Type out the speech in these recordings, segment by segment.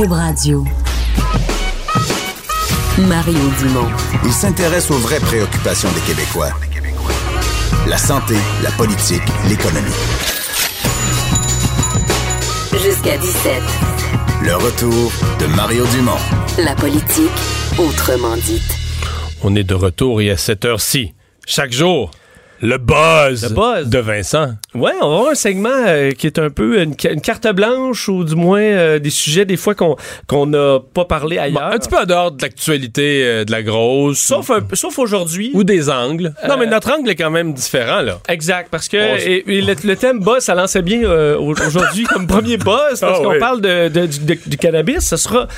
Cube Radio. Mario Dumont. Il s'intéresse aux vraies préoccupations des Québécois. La santé, la politique, l'économie. Jusqu'à 17. Le retour de Mario Dumont. La politique autrement dite. On est de retour et à cette heure-ci, chaque jour, le buzz, Le buzz. de Vincent. Ouais, on va avoir un segment euh, qui est un peu une, ca- une carte blanche ou du moins euh, des sujets des fois qu'on qu'on n'a pas parlé Bon, ailleurs. un petit peu en dehors de l'actualité euh, de la grosse. Sauf, un- sauf aujourd'hui. Ou des angles. Non, mais notre angle est quand même différent, là. Exact, parce que et- et le, le thème buzz, ça lançait bien au- aujourd'hui comme premier buzz, parce Ah qu'on oui. parle de, de- du, de- du cannabis. Ce sera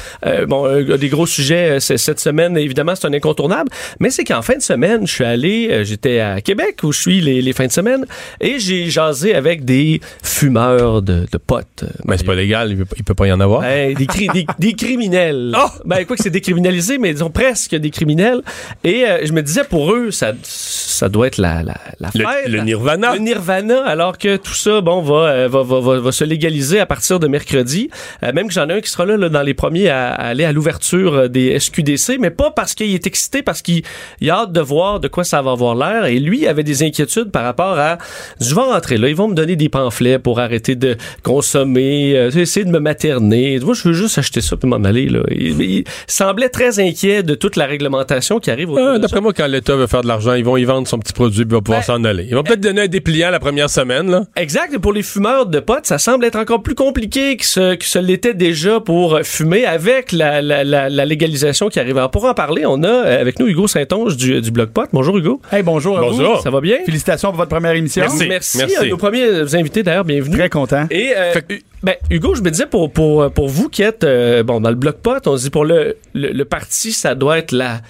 bon des gros sujets cette semaine. Évidemment, c'est un incontournable. Mais c'est qu'en fin de semaine, je suis allé, j'étais à Québec où je suis les, les fins de semaine, et j'ai jasé avec des fumeurs de, de potes. Mais c'est pas légal, il peut, il peut pas y en avoir. Ben, des, cri- des, des criminels. Oh! Ben, quoi que c'est décriminalisé, mais disons presque des criminels. Et euh, je me disais, pour eux, ça, ça doit être la, la, la Le- fête. le nirvana. Le nirvana, alors que tout ça, bon, va, euh, va, va, va, va se légaliser à partir de mercredi. Euh, même que j'en ai un qui sera là, là, dans les premiers à, à aller à l'ouverture des SQDC, mais pas parce qu'il est excité, parce qu'il il a hâte de voir de quoi ça va avoir l'air. Et lui avait des inquiétudes par rapport à, je vais rentrer là, ils vont me donner des pamphlets pour arrêter de consommer, euh, essayer de me materner. Moi, je veux juste acheter ça puis m'en aller. Là. Il, il semblait très inquiet de toute la réglementation qui arrive ça. D'après moi, quand l'État veut faire de l'argent, ils vont y vendre son petit produit puis il va pouvoir Ben, s'en aller. Ils vont peut-être donner un dépliant la première semaine, là. Exact. Et pour les fumeurs de potes, ça semble être encore plus compliqué que ce, que ce l'était déjà pour euh, fumer avec la, la, la, la légalisation qui arrive. Alors, pour en parler, on a euh, avec nous Hugo Saint-Onge du, du Blog Pot. Bonjour Hugo. Hey, bonjour. à vous. Bonjour. Ça va bien? Félicitations pour votre première émission. Merci. Merci. Merci. à nos premiers invités d'ailleurs, bienvenue. Très content. Et euh, que- ben, Hugo, je me disais pour pour pour vous qui êtes euh, bon dans le bloc pot, on se dit pour le, le le parti, ça doit être la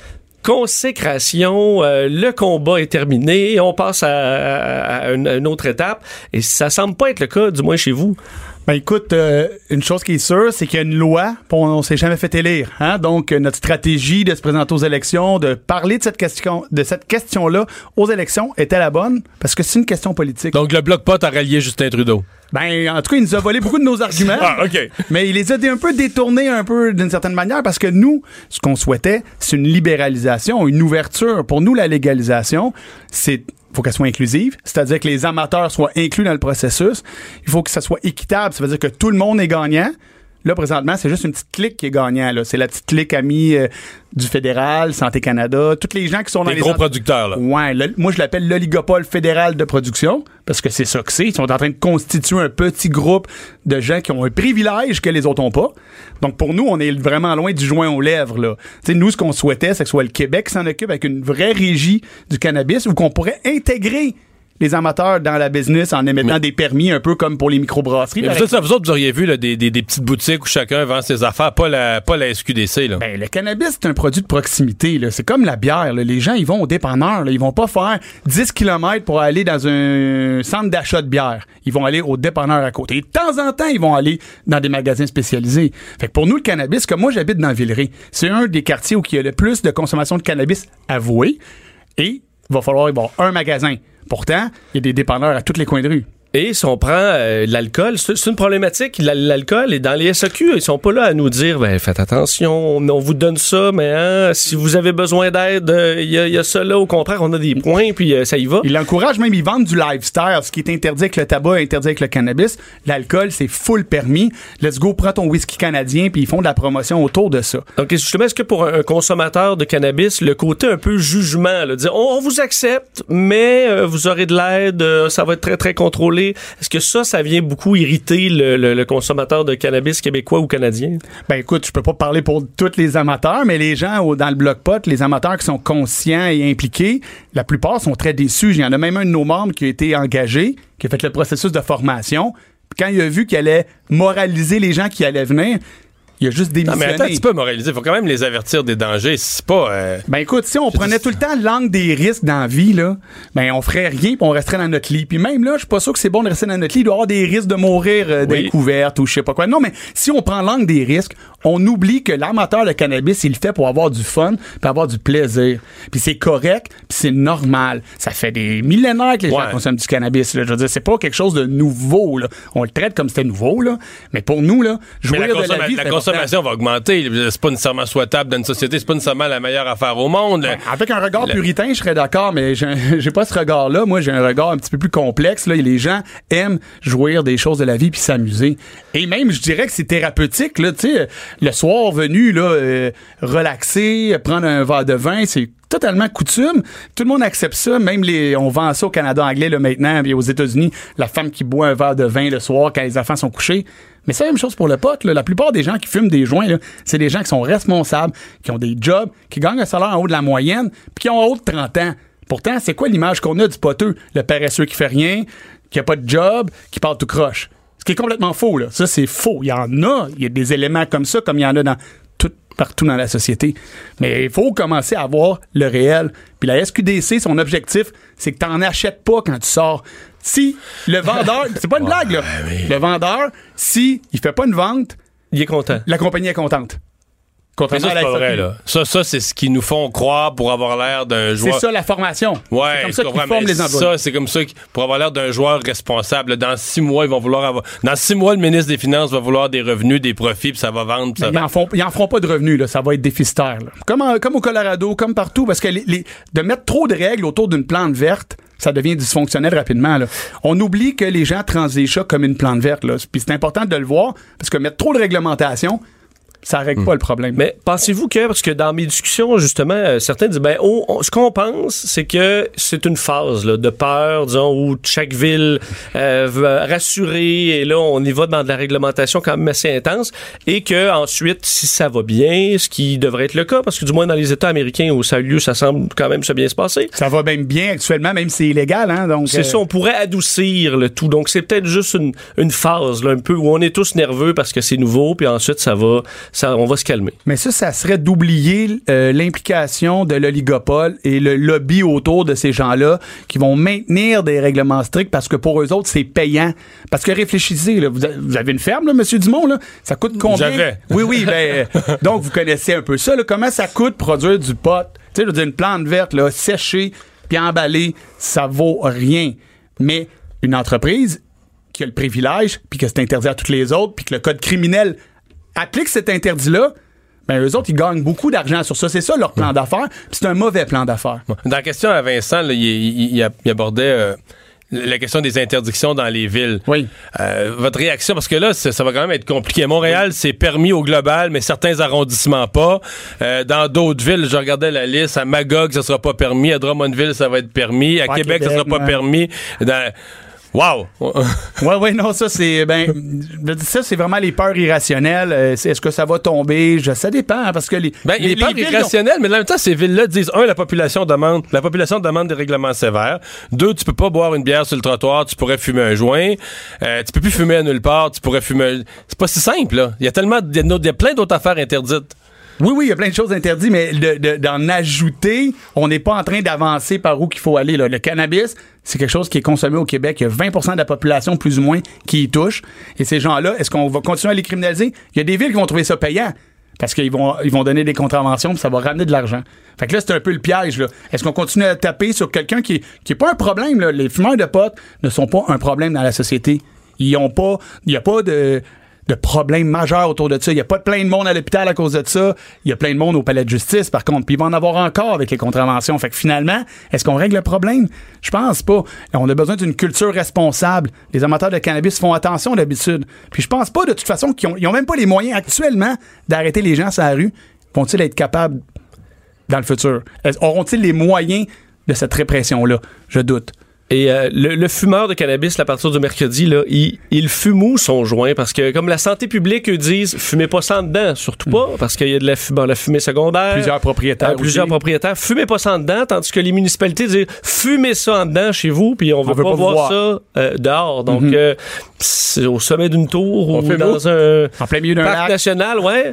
consécration, euh, le combat est terminé, on passe à, à- à une, à une autre étape et ça semble pas être le cas du moins chez vous. Ben écoute, euh, une chose qui est sûre, c'est qu'il y a une loi, on, on s'est jamais fait élire. Hein? Donc, euh, notre stratégie de se présenter aux élections, de parler de cette question, de cette question-là aux élections était la bonne, parce que c'est une question politique. Donc, le bloc pot a rallié Justin Trudeau. Ben, en tout cas, il nous a volé beaucoup de nos arguments. Ah, OK. Mais il les a un peu détournés un peu d'une certaine manière parce que nous, ce qu'on souhaitait, c'est une libéralisation, une ouverture. Pour nous, la légalisation, c'est faut qu'elle soit inclusive, c'est-à-dire que les amateurs soient inclus dans le processus. Il faut que ça soit équitable, ça veut dire que tout le monde est gagnant. Là, présentement, c'est juste une petite clique qui est gagnant. C'est la petite clique amie euh, du fédéral, Santé Canada, tous les gens qui sont dans Les les gros producteurs, là. Ouais, le- moi je l'appelle l'oligopole fédéral de production parce que c'est ça que c'est. Ils sont en train de constituer un petit groupe de gens qui ont un privilège que les autres n'ont pas. Donc pour nous, on est vraiment loin du joint aux lèvres. Là. Tu sais, nous, ce qu'on souhaitait, c'est que ce soit le Québec qui s'en occupe avec une vraie régie du cannabis ou qu'on pourrait intégrer les amateurs dans la business en émettant des permis un peu comme pour les microbrasseries. Vous, autres, vous autres, vous auriez vu là, des, des, des petites boutiques où chacun vend ses affaires, pas la, pas la SQDC. Là. Ben, le cannabis, c'est un produit de proximité. C'est comme la bière. là. Les gens, ils vont au dépanneur. Ils vont pas faire 10 km pour aller dans un centre d'achat de bière. Ils vont aller au dépanneur à côté. Et de temps en temps, ils vont aller dans des magasins spécialisés. Fait que pour nous, le cannabis, comme moi, j'habite dans Villeray, c'est un des quartiers où il y a le plus de consommation de cannabis avouée. Et il va falloir y avoir un magasin. Pourtant, il y a des dépanneurs à tous les coins de rue. Et si on prend euh, l'alcool, c'est une problématique. La- L'alcool est dans les SAQ. Ils sont pas là à nous dire, ben, faites attention, on, on vous donne ça, mais hein, si vous avez besoin d'aide, euh, il y, a, y a ça là. Au contraire, on a des points, puis euh, ça y va. Il encourage même, ils vendent du lifestyle, ce qui est interdit avec le tabac, interdit avec le cannabis. L'alcool, c'est full permis. Let's go, prends ton whisky canadien, puis ils font de la promotion autour de ça. Donc, justement, est-ce que pour un, un consommateur de cannabis, le côté un peu jugement, là, dire on, on vous accepte, mais euh, vous aurez de l'aide, euh, ça va être très, très contrôlé. Est-ce que ça, ça vient beaucoup irriter le, consommateur de cannabis québécois ou canadien? Ben écoute, je peux pas parler pour tous les amateurs, mais les gens dans le bloc pot, les amateurs qui sont conscients et impliqués, la plupart sont très déçus. Il y en a même un de nos membres qui a été engagé, qui a fait le processus de formation. Quand il a vu qu'il allait moraliser les gens qui allaient venir, il a juste Non, mais démissionné. attends, tu peux moraliser. Il faut quand même les avertir des dangers. C'est pas. euh, Ben écoute, si on prenait tout le temps l'angle des risques dans la vie, là, ben on ferait rien puis on resterait dans notre lit. Puis même là, je suis pas sûr que c'est bon de rester dans notre lit. Il doit y avoir des risques de mourir euh, Oui. découverte ou je sais pas quoi. Non, mais si on prend l'angle des risques, on oublie que l'amateur de cannabis, il le fait pour avoir du fun puis avoir du plaisir. Puis c'est correct puis c'est normal. Ça fait des millénaires que les Ouais. gens consomment du cannabis. Là. Je veux dire, c'est pas quelque chose de nouveau. Là. On le traite comme c'était nouveau, là. Mais pour nous, là, Mais jouir la, de la vie, la consommation va augmenter. C'est pas nécessairement souhaitable dans une société, c'est pas nécessairement la meilleure affaire au monde. Avec un regard Le- puritain, je serais d'accord, mais j'ai j'ai pas ce regard-là. Moi, j'ai un regard un petit peu plus complexe. Là. Et Les gens aiment jouir des choses de la vie puis s'amuser. Et même, je dirais que c'est thérapeutique. Là, tu sais, le soir venu, là, euh, relaxer, prendre un verre de vin, c'est totalement coutume. Tout le monde accepte ça. Même les, on vend ça au Canada anglais là, maintenant, puis aux États-Unis, la femme qui boit un verre de vin le soir quand les enfants sont couchés. Mais c'est la même chose pour le pote. La plupart des gens qui fument des joints, c'est des gens qui sont responsables, qui ont des jobs, qui gagnent un salaire en haut de la moyenne, puis qui ont en haut de 30 ans. Pourtant, c'est quoi l'image qu'on a du poteux? Le paresseux qui fait rien, qui a pas de job, qui parle tout croche. Ce qui est complètement faux, là. Ça, c'est faux. Il y en a. Il y a des éléments comme ça, comme il y en a dans tout, partout dans la société. Mais il faut commencer à voir le réel. Puis la SQDC, son objectif, c'est que tu n'en achètes pas quand tu sors. Si le vendeur, c'est pas une blague, là. Le vendeur, si il fait pas une vente, Il est content. la compagnie est contente. Ça, à c'est pas vrai, là. Ça, ça c'est ce qu'ils nous font croire pour avoir l'air d'un C'est joueur. ça la formation. Ouais, c'est comme ça qu'ils forment les employés. Ça, c'est comme ça pour avoir l'air d'un joueur responsable. Dans six mois, ils vont vouloir avoir. Dans six mois, le ministre des Finances va vouloir des revenus, des profits, puis ça va vendre. puis ça- Ils en, font, ils en feront pas de revenus, là. ça va être déficitaire. là. Comme, en- comme au Colorado, comme partout, parce que les- les- de mettre trop de règles autour d'une plante verte, ça devient dysfonctionnel rapidement. là. On oublie que les gens transigent ça comme une plante verte. Là. Puis c'est important de le voir, parce que mettre trop de réglementation, ça règle pas le problème. Mais pensez-vous que, parce que dans mes discussions, justement, euh, certains disent, ben, on- on- ce qu'on pense, c'est que c'est une phase là, de peur, disons, où chaque ville euh, veut rassurer, et là, on y va dans de la réglementation quand même assez intense, et que ensuite, si ça va bien, ce qui devrait être le cas, parce que du moins dans les États américains où ça a eu lieu, ça semble quand même se bien se passer. ça va même bien actuellement, même si c'est illégal. Hein, donc, C'est euh, ça, on pourrait adoucir le tout. Donc, c'est peut-être juste une, une phase, là, un peu, où on est tous nerveux parce que c'est nouveau, puis ensuite, ça va, ça, on va se calmer. Mais ça, ça serait d'oublier euh, l'implication de l'oligopole et le lobby autour de ces gens-là qui vont maintenir des règlements stricts parce que pour eux autres, c'est payant. Parce que réfléchissez, là, vous, a- vous avez une ferme, là, Monsieur Dumont, là? ça coûte combien? J'avais. Oui, oui, ben, euh, donc vous connaissez un peu ça. Là, comment ça coûte produire du pot? Tu sais, je veux dire, une plante verte, là, séchée puis emballée, ça vaut rien. Mais une entreprise qui a le privilège, puis que c'est interdit à toutes les autres, puis que le code criminel applique cet interdit-là, ben eux autres, ils gagnent beaucoup d'argent sur ça. C'est ça leur plan d'affaires, c'est un mauvais plan d'affaires. Dans la question à Vincent, là, il, il- il- il abordait euh, la question des interdictions dans les villes. Oui. Euh, votre réaction, parce que là, ça, ça va quand même être compliqué. Montréal, c'est permis au global, mais certains arrondissements pas. Euh, dans d'autres villes, je regardais la liste. À Magog, ça sera pas permis. À Drummondville, ça va être permis. À Ouais, Québec, ça Québec, sera pas ouais. permis. Dans... Wow! Ouais, ouais, non, ça c'est ben ça c'est vraiment les peurs irrationnelles. Euh, Est-ce que ça va tomber? Je- Ça dépend hein, parce que les Ben, les, peurs ont- irrationnelles, mais en même temps, ces villes-là disent, un, la population demande, la population demande des règlements sévères. Deux, tu peux pas boire une bière sur le trottoir, tu pourrais fumer un joint. Euh, tu peux plus fumer à nulle part, tu pourrais fumer. un- C'est pas si simple, là. Il y a tellement, il y a plein d'autres affaires interdites. Oui, oui, il y a plein de choses interdites, mais de- de- d'en ajouter, on n'est pas en train d'avancer par où qu'il faut aller. Là. Le cannabis, c'est quelque chose qui est consommé au Québec. Il y a 20% de la population, plus ou moins, qui y touche. Et ces gens-là, est-ce qu'on va continuer à les criminaliser? Il y a des villes qui vont trouver ça payant. Parce qu'ils vont, ils vont donner des contraventions, puis ça va ramener de l'argent. Fait que là, c'est un peu le piège. Est-ce qu'on continue à taper sur quelqu'un qui, est- qui est pas un problème? Les fumeurs de potes ne sont pas un problème dans la société. Ils ont pas, il n'y a pas de, de problème majeur autour de ça. Il n'y a pas plein de monde à l'hôpital à cause de ça. Il y a plein de monde au palais de justice, par contre. Puis il va en avoir encore avec les contraventions. Fait que finalement, est-ce qu'on règle le problème? Je pense pas. On a besoin d'une culture responsable. Les amateurs de cannabis font attention d'habitude. Puis je pense pas de toute façon qu'ils ont, ils ont même pas les moyens actuellement d'arrêter les gens sur la rue. Vont-ils être capables dans le futur? Auront-ils les moyens de cette répression-là? Je doute. Et euh, le, le fumeur de cannabis, là, à partir du mercredi, là, il, il fume où son joint? Parce que comme la santé publique, eux disent, fumez pas ça en dedans, surtout pas, parce qu'il y a de la, fu- bon, la fumée secondaire. Plusieurs propriétaires Euh, plusieurs aussi. propriétaires. Fumez pas ça en dedans, tandis que les municipalités disent, fumez ça en dedans chez vous, puis on, veut veut pas, voir voir. ça euh, dehors. Donc, Mhm. euh, c'est au sommet d'une tour On ou dans un En plein milieu d'un parc lac. national, ouais.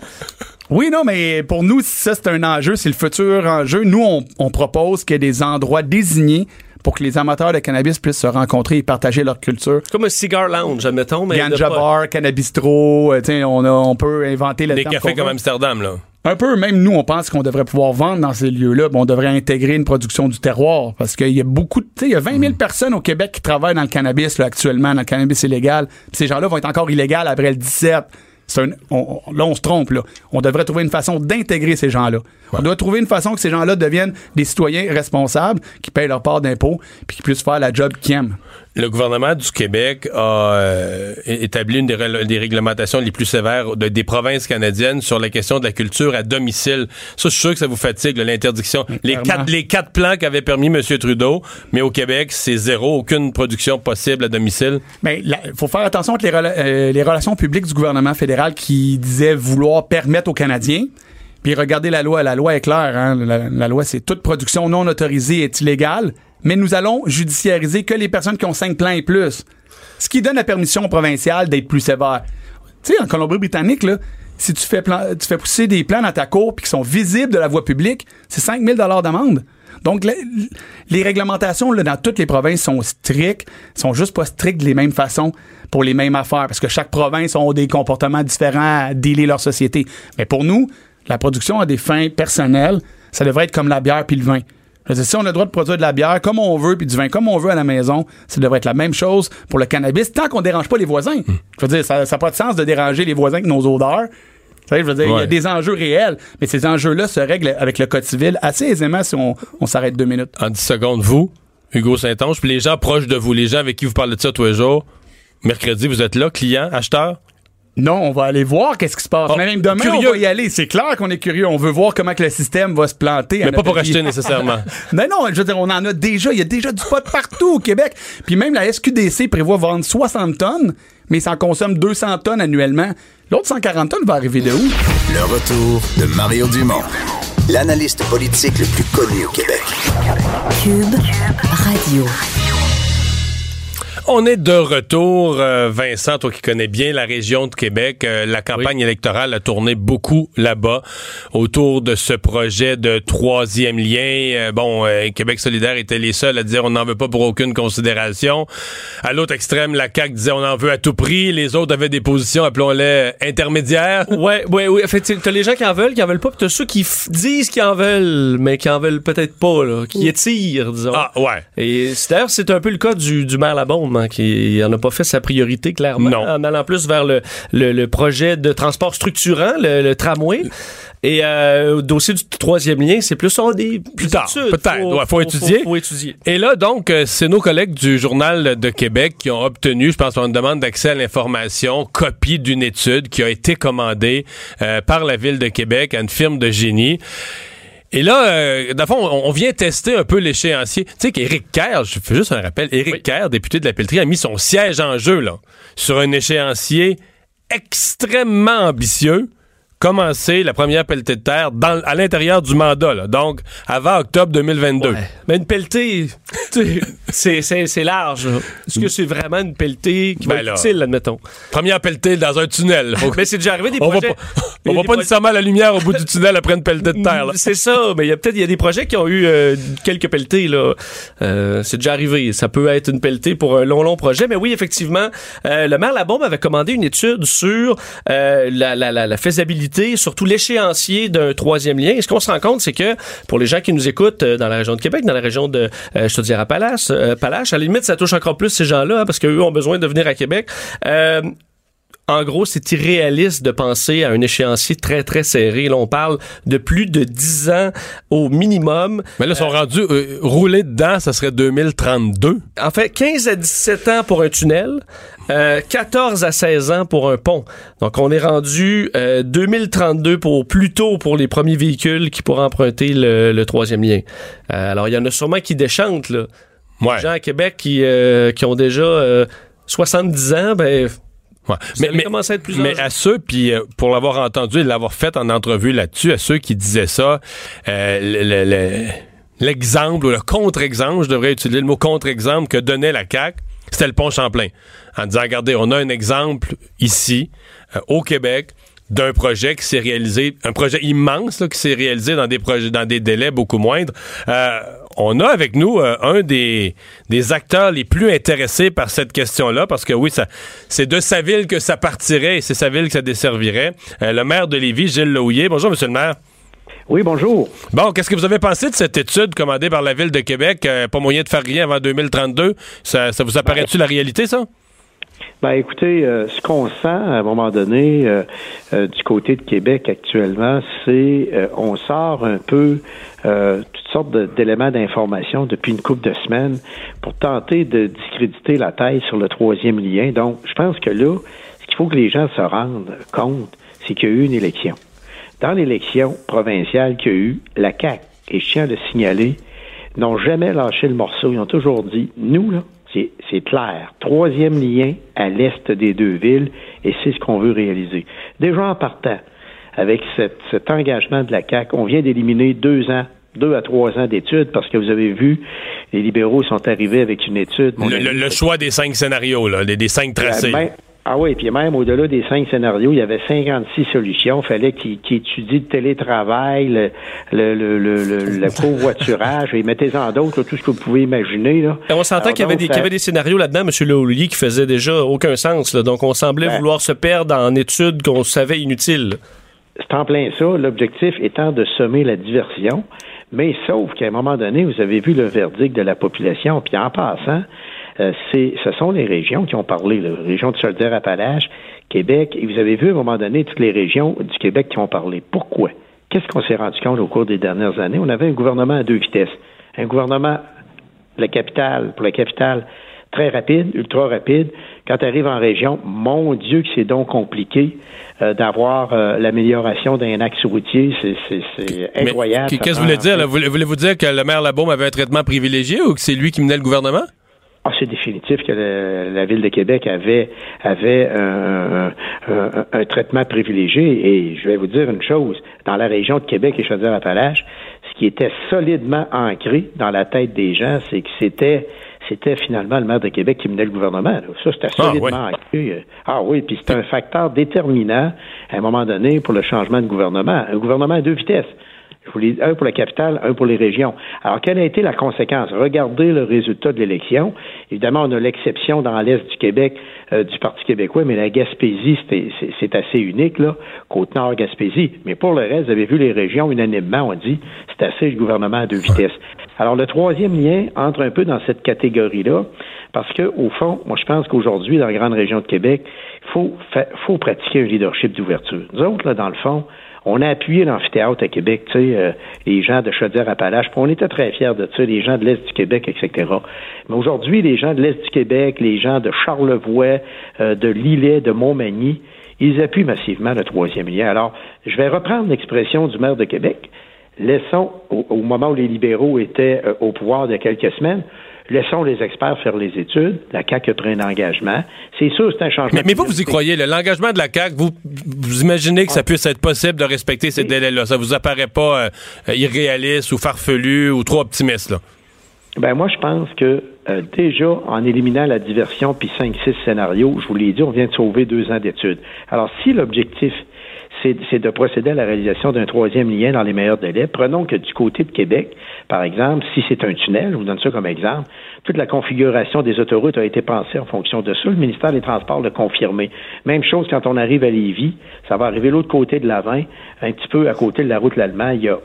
Oui, non, mais pour nous, ça, c'est un enjeu, c'est le futur enjeu. Nous, on, on propose qu'il y ait des endroits désignés pour que les amateurs de cannabis puissent se rencontrer et partager leur culture. Comme un cigar lounge, admettons, mais. Ganja pas- bar, cannabistro, euh, tiens, on, a- on peut inventer le Des cafés comme. Amsterdam, là. Un peu, même nous, on pense qu'on devrait pouvoir vendre dans ces lieux-là. Bon, on devrait intégrer une production du terroir parce qu'il y a beaucoup de. Tu sais, il y a 20 000 personnes au Québec qui travaillent dans le cannabis là, actuellement, dans le cannabis illégal. Puis ces gens-là vont être encore illégaux après le 17. C'est un- on- on- là, on se trompe. Là. On devrait trouver une façon d'intégrer ces gens-là. On doit trouver une façon que ces gens-là deviennent des citoyens responsables, qui payent leur part d'impôt, puis qui puissent faire la job qu'ils aiment. Le gouvernement du Québec a euh, établi une des, réglementations les plus sévères de- des provinces canadiennes sur la question de la culture à domicile. Ça, je suis sûr que ça vous fatigue, l'interdiction. Les quatre, les quatre plans qu'avait permis M. Trudeau, mais au Québec, c'est zéro, aucune production possible à domicile. Mais il faut faire attention avec les, rela- euh, les relations publiques du gouvernement fédéral qui disait vouloir permettre aux Canadiens. Puis regardez la loi, la loi est claire. hein. La, la loi, c'est toute production non autorisée est illégale, mais nous allons judiciariser que les personnes qui ont cinq plans et plus. Ce qui donne la permission provinciale d'être plus sévère. Tu sais, en Colombie-Britannique, là, si tu fais, tu fais pousser des plans dans ta cour puis qui sont visibles de la voie publique, c'est 5 000 d'amende. Donc, le- les réglementations là, dans toutes les provinces sont strictes, sont juste pas strictes de les mêmes façons pour les mêmes affaires, parce que chaque province a des comportements différents à dealer leur société. Mais pour nous, la production a des fins personnelles. Ça devrait être comme la bière puis le vin. Dire, si on a le droit de produire de la bière comme on veut puis du vin comme on veut à la maison, ça devrait être la même chose pour le cannabis tant qu'on dérange pas les voisins. Je veux dire, ça n'a pas de sens de déranger les voisins avec nos odeurs. Je veux dire, il y a des enjeux réels, mais ces enjeux-là se règlent avec le code civil assez aisément si on, on s'arrête deux minutes. En 10 secondes, vous, Hugo Saint-Onge, puis les gens proches de vous, les gens avec qui vous parlez de ça tous les jours, mercredi, vous êtes là, client, acheteur? Non, on va aller voir qu'est-ce qui se passe. Oh, Mais même demain, curieux. on va y aller. C'est clair qu'on est curieux. On veut voir comment que le système va se planter. Mais pas pour acheter nécessairement. Mais non, je veux dire, on en a déjà. Il y a déjà du pot partout au Québec. Puis même la SQDC prévoit vendre 60 tonnes, mais ça en consomme 200 tonnes annuellement. L'autre 140 tonnes va arriver de où? Le retour de Mario Dumont, l'analyste politique le plus connu au Québec. Cube Radio. On est de retour, euh, Vincent, toi qui connais bien la région de Québec. euh, la campagne électorale a tourné beaucoup là-bas autour de ce projet de troisième lien. Euh, bon, Québec solidaire était les seuls à dire on n'en veut pas pour aucune considération. À l'autre extrême, la CAQ disait on en veut à tout prix. Les autres avaient des positions, appelons-les intermédiaires. Ouais, ouais, ouais. En fait, t'as les gens qui en veulent, qui en veulent pas, puis t'as ceux qui disent qu'ils en veulent, mais qui en veulent peut-être pas, là, qui étirent, disons. Ah, ouais. Et c'est- d'ailleurs, c'est un peu le cas du, du maire Labaume, hein, qui en a pas fait sa priorité, clairement. Non. En allant plus vers le, le, le projet de transport structurant, le, le tramway. Et euh, au dossier du troisième lien, c'est plus on des Plus tard, peut-être. Ouais, faut étudier. Faut, étudier. Et là, donc, euh, c'est nos collègues du Journal de Québec qui ont obtenu, je pense, une demande d'accès à l'information, copie d'une étude qui a été commandée euh, par la Ville de Québec à une firme de génie. Et là, euh, dans le fond, on, on vient tester un peu l'échéancier. Tu sais qu'Éric Kerr, je fais juste un rappel, Éric Oui. Kerr, député de la Pelletrie, a mis son siège en jeu là, sur un échéancier extrêmement ambitieux commencer la première pelletée de terre dans, à l'intérieur du mandat, là. donc avant octobre 2022. Ouais. Mais une pelletée, c'est- large. Est-ce que c'est vraiment une pelletée qui va Ben être là. utile, admettons? Première pelletée dans un tunnel. Mais c'est déjà arrivé des on va projets. pas, on va pas projets- nécessairement la lumière au bout du tunnel après une pelletée de terre. C'est ça, mais il y a peut-être il y a des projets qui ont eu euh, quelques pelletés là. Euh, c'est déjà arrivé. Ça peut être une pelletée pour un long long projet, mais oui effectivement, euh, le maire Labombe avait commandé une étude sur la, la, la, la faisabilité, surtout l'échéancier d'un troisième lien. Et ce qu'on se rend compte, c'est que pour les gens qui nous écoutent euh, dans la région de Québec, dans la région de euh, Chaudière-Appalaches, euh, Appalaches, à la limite ça touche encore plus ces gens-là hein, parce qu'eux ont besoin de venir à Québec. Euh, en gros, c'est irréaliste de penser à un échéancier très, très serré. Là, on parle de plus de 10 ans au minimum. Mais là, ils sont rendus euh, rouler dedans, ça serait 2032. En fait, 15 à 17 ans pour un tunnel, euh, 14 à 16 ans pour un pont. Donc, on est rendu euh, 2032 pour plus tôt pour les premiers véhicules qui pourraient emprunter le, le troisième lien. Euh, alors, il y en a sûrement qui déchantent, là. Ouais. Les gens à Québec qui, euh, qui ont déjà euh, 70 ans, ben... Ouais. Mais, à être plus mais âgés. à ceux, puis euh, pour l'avoir entendu et l'avoir fait en entrevue là-dessus, à ceux qui disaient ça, euh, le- le- le- l'exemple ou le contre-exemple, je devrais utiliser le mot contre-exemple que donnait la CAQ, c'était le pont Champlain. En disant, regardez, on a un exemple ici, euh, au Québec, d'un projet qui s'est réalisé, un projet immense là, qui s'est réalisé dans des projets, dans des délais beaucoup moindres. Euh, on a avec nous euh, un des, des acteurs les plus intéressés par cette question-là, parce que oui, ça, c'est de sa ville que ça partirait et c'est sa ville que ça desservirait. Euh, le maire de Lévis, Gilles Louillet. Bonjour, monsieur le maire. Oui, bonjour. Bon, qu'est-ce que vous avez pensé de cette étude commandée par la ville de Québec? Euh, pas moyen de faire rien avant 2032. Ça, ça vous apparaît-tu la réalité, ça? Ben écoutez, euh, ce qu'on sent à un moment donné euh, euh, du côté de Québec actuellement, c'est on sort un peu toutes sortes d'éléments d'information depuis une couple de semaines pour tenter de discréditer la thèse sur le troisième lien. Donc, je pense que là, ce qu'il faut que les gens se rendent compte, c'est qu'il y a eu une élection. Dans l'élection provinciale qu'il y a eu, la CAQ, et je tiens à le signaler, n'ont jamais lâché le morceau. Ils ont toujours dit, nous, là, c'est clair. Troisième lien à l'est des deux villes, et c'est ce qu'on veut réaliser. Déjà en partant, avec cet engagement de la CAQ, on vient d'éliminer deux ans deux à trois ans d'études parce que vous avez vu, les libéraux sont arrivés avec une étude. Le, choix des cinq scénarios, là, des, cinq tracés. Ben, ah oui, puis même au-delà des cinq scénarios, il y avait 56 solutions. Il fallait qu'ils étudient le télétravail, le, le, le, le, covoiturage, et mettez-en d'autres, tout ce que vous pouvez imaginer. Là. on s'entend qu'il y, avait des, y avait des scénarios là-dedans, M. Leoulier, qui faisaient déjà aucun sens. Donc, on semblait ben. vouloir se perdre en études qu'on savait inutiles. C'est en plein ça. L'objectif étant de semer la diversion. Mais sauf qu'à un moment donné, vous avez vu le verdict de la population, puis en passant, euh, c'est, ce sont les régions qui ont parlé, la région de Chaudière-Appalaches, Québec, et vous avez vu à un moment donné toutes les régions du Québec qui ont parlé. Pourquoi? Qu'est-ce qu'on s'est rendu compte au cours des dernières années? On avait un gouvernement à deux vitesses. Un gouvernement, la capitale, pour la capitale, très rapide, ultra rapide. Quand tu arrives en région, mon Dieu que c'est donc compliqué euh, d'avoir euh, l'amélioration d'un axe routier. C'est incroyable. Qu'est-ce que vous voulez dire? Voulez-vous dire que le maire Labaume avait un traitement privilégié ou que c'est lui qui menait le gouvernement? Ah, c'est définitif que la ville de Québec avait avait un, traitement privilégié. Et je vais vous dire une chose dans la région de Québec et Chaudière-Appalaches, ce qui était solidement ancré dans la tête des gens, c'est que c'était c'était finalement le maire de Québec qui menait le gouvernement. Ça, c'était ah, solidement ancré. Ah oui, puis c'était un facteur déterminant à un moment donné pour le changement de gouvernement. Un gouvernement à deux vitesses un pour la capitale, un pour les régions. Alors, quelle a été la conséquence? Regardez le résultat de l'élection. Évidemment, on a l'exception dans l'Est du Québec euh, du Parti québécois, mais la Gaspésie, c'est assez unique, là, Côte-Nord, Gaspésie. Mais pour le reste, vous avez vu les régions unanimement ont dit c'est assez le gouvernement à deux vitesses. Alors, le troisième lien entre un peu dans cette catégorie-là, parce que, au fond, moi, je pense qu'aujourd'hui, dans la grande région de Québec, il faut, faut pratiquer un leadership d'ouverture. Nous autres, là, dans le fond, on a appuyé l'amphithéâtre à Québec, tu sais, euh, les gens de Chaudière-Appalaches, on était très fiers de ça, les gens de l'Est du Québec, etc. Mais aujourd'hui, les gens de l'Est du Québec, les gens de Charlevoix, euh, de Lillet, de Montmagny, ils appuient massivement le troisième lien. Alors, je vais reprendre l'expression du maire de Québec. Laissons, au, moment où les libéraux étaient euh, au pouvoir il y a quelques semaines, Laissons les experts faire les études. La CAQ a pris un engagement. C'est sûr, c'est un changement. Mais, vous, vous y croyez, l'engagement de la CAQ, vous, vous imaginez que ça puisse être possible de respecter ces délais-là? Ça vous apparaît pas euh, irréaliste ou farfelu ou trop optimiste, là? Ben moi, je pense que euh, déjà, en éliminant la diversion puis 5-6 scénarios, je vous l'ai dit, on vient de sauver deux ans d'études. Alors, si l'objectif, c'est de procéder à la réalisation d'un troisième lien dans les meilleurs délais. Prenons que du côté de Québec, par exemple, si c'est un tunnel, je vous donne ça comme exemple, toute la configuration des autoroutes a été pensée en fonction de ça. Le ministère des Transports l'a confirmé. Même chose quand on arrive à Lévis, ça va arriver l'autre côté de l'Avent, un petit peu à côté de la route l'Allemagne. Il n'y a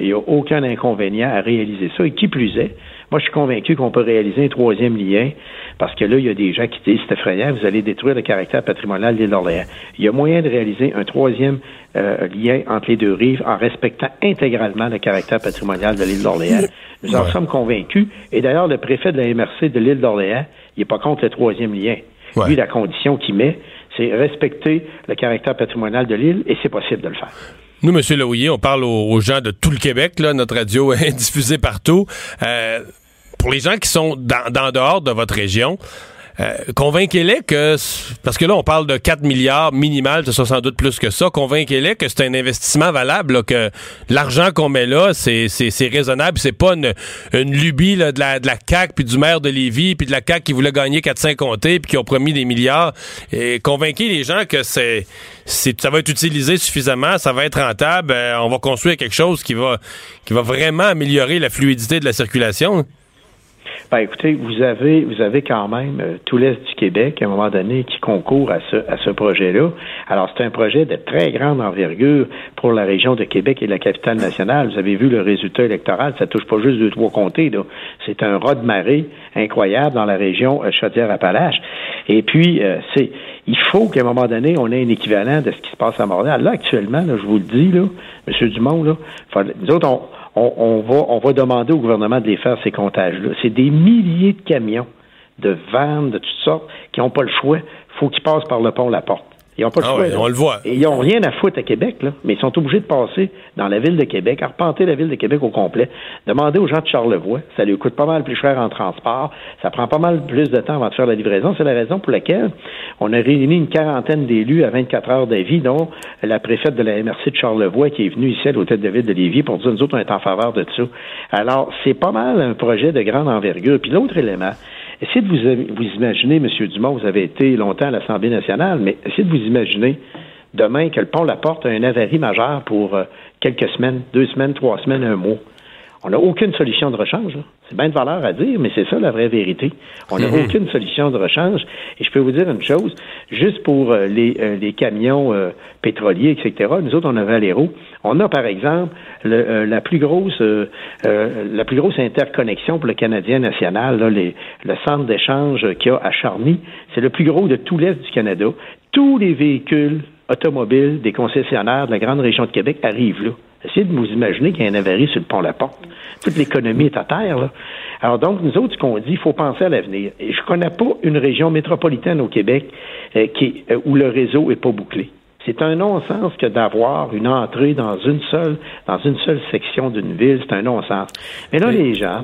y a aucun inconvénient à réaliser ça. Et qui plus est, moi, je suis convaincu qu'on peut réaliser un troisième lien parce que là, il y a des gens qui disent c'est effrayant, vous allez détruire le caractère patrimonial de l'île d'Orléans. Il y a moyen de réaliser un troisième euh, lien entre les deux rives en respectant intégralement le caractère patrimonial de l'île d'Orléans. Nous en sommes convaincus. Et d'ailleurs, le préfet de la MRC de l'île d'Orléans, il n'est pas contre le troisième lien. Lui, la condition qu'il met, c'est respecter le caractère patrimonial de l'île et c'est possible de le faire. Nous, M. Laouillet, on parle aux, gens de tout le Québec. Là. Notre radio est diffusée partout. Euh, pour les gens qui sont dans, dans dehors de votre région, euh, convainquez-les que, parce que là, on parle de 4 milliards minimal, ce sera sans doute plus que ça, convainquez-les que c'est un investissement valable, que l'argent qu'on met là, c'est, c'est, raisonnable, c'est pas une, une lubie là, de, la, de la CAQ, puis du maire de Lévis, puis de la CAQ qui voulait gagner 4-5 comtés, puis qui ont promis des milliards. Et convainquez les gens que c'est, c'est, ça va être utilisé suffisamment, ça va être rentable, euh, on va construire quelque chose qui va, qui va vraiment améliorer la fluidité de la circulation. Ben, écoutez, vous avez, vous avez quand même euh, tout l'Est du Québec, à un moment donné, qui concourt à ce, à ce projet-là. Alors, c'est un projet de très grande envergure pour la région de Québec et la capitale nationale. Vous avez vu le résultat électoral, ça touche pas juste deux, trois comtés, là. C'est un raz de marée incroyable dans la région euh, Chaudière-Appalaches. Et puis, euh, c'est, il faut qu'à un moment donné, on ait un équivalent de ce qui se passe à Montréal. Là, actuellement, là, je vous le dis, là, M. Dumont, là, nous autres, on, on, va, on va demander au gouvernement de les faire, ces comptages-là. C'est des milliers de camions, de vannes, de toutes sortes, qui n'ont pas le choix. faut qu'ils passent par le pont La Porte. Ils n'ont pas le Ah choix. ouais, là. on le voit. Et ils n'ont rien à foutre à Québec, là, mais ils sont obligés de passer dans la ville de Québec, arpenter la ville de Québec au complet, demander aux gens de Charlevoix, ça lui coûte pas mal plus cher en transport, ça prend pas mal plus de temps avant de faire la livraison. C'est la raison pour laquelle on a réuni une quarantaine d'élus à 24 heures d'avis, dont la préfète de la MRC de Charlevoix qui est venue ici à l'hôtel de ville de Lévis pour dire nous autres on est en faveur de ça. Alors, c'est pas mal un projet de grande envergure. Puis l'autre élément, Essayez de vous, vous imaginer, M. Dumont, vous avez été longtemps à l'Assemblée nationale, mais essayez de vous imaginer demain que le pont La Porte a un avarie majeur pour euh, quelques semaines, deux semaines, trois semaines, un mois. On n'a aucune solution de rechange. là. C'est bien de valeur à dire, mais c'est ça la vraie vérité. On n'a aucune solution de rechange. Et je peux vous dire une chose, juste pour euh, les, euh, les camions euh, pétroliers, etc., nous autres, on a Valero. On a, par exemple, le, euh, la plus grosse euh, euh, la plus grosse interconnexion pour le Canadien national, là, les- le centre d'échange qu'il y a à Charny. C'est le plus gros de tout l'Est du Canada. Tous les véhicules automobiles des concessionnaires de la grande région de Québec arrivent là. Essayez de vous imaginer qu'il y a un avarie sur le pont La Porte. Toute l'économie est à terre. Là. Alors donc, nous autres, ce qu'on dit, il faut penser à l'avenir. Et je connais pas une région métropolitaine au Québec euh, qui, euh, où le réseau est pas bouclé. C'est un non-sens que d'avoir une entrée dans une seule, dans une seule section d'une ville. C'est un non-sens. Mais là, les gens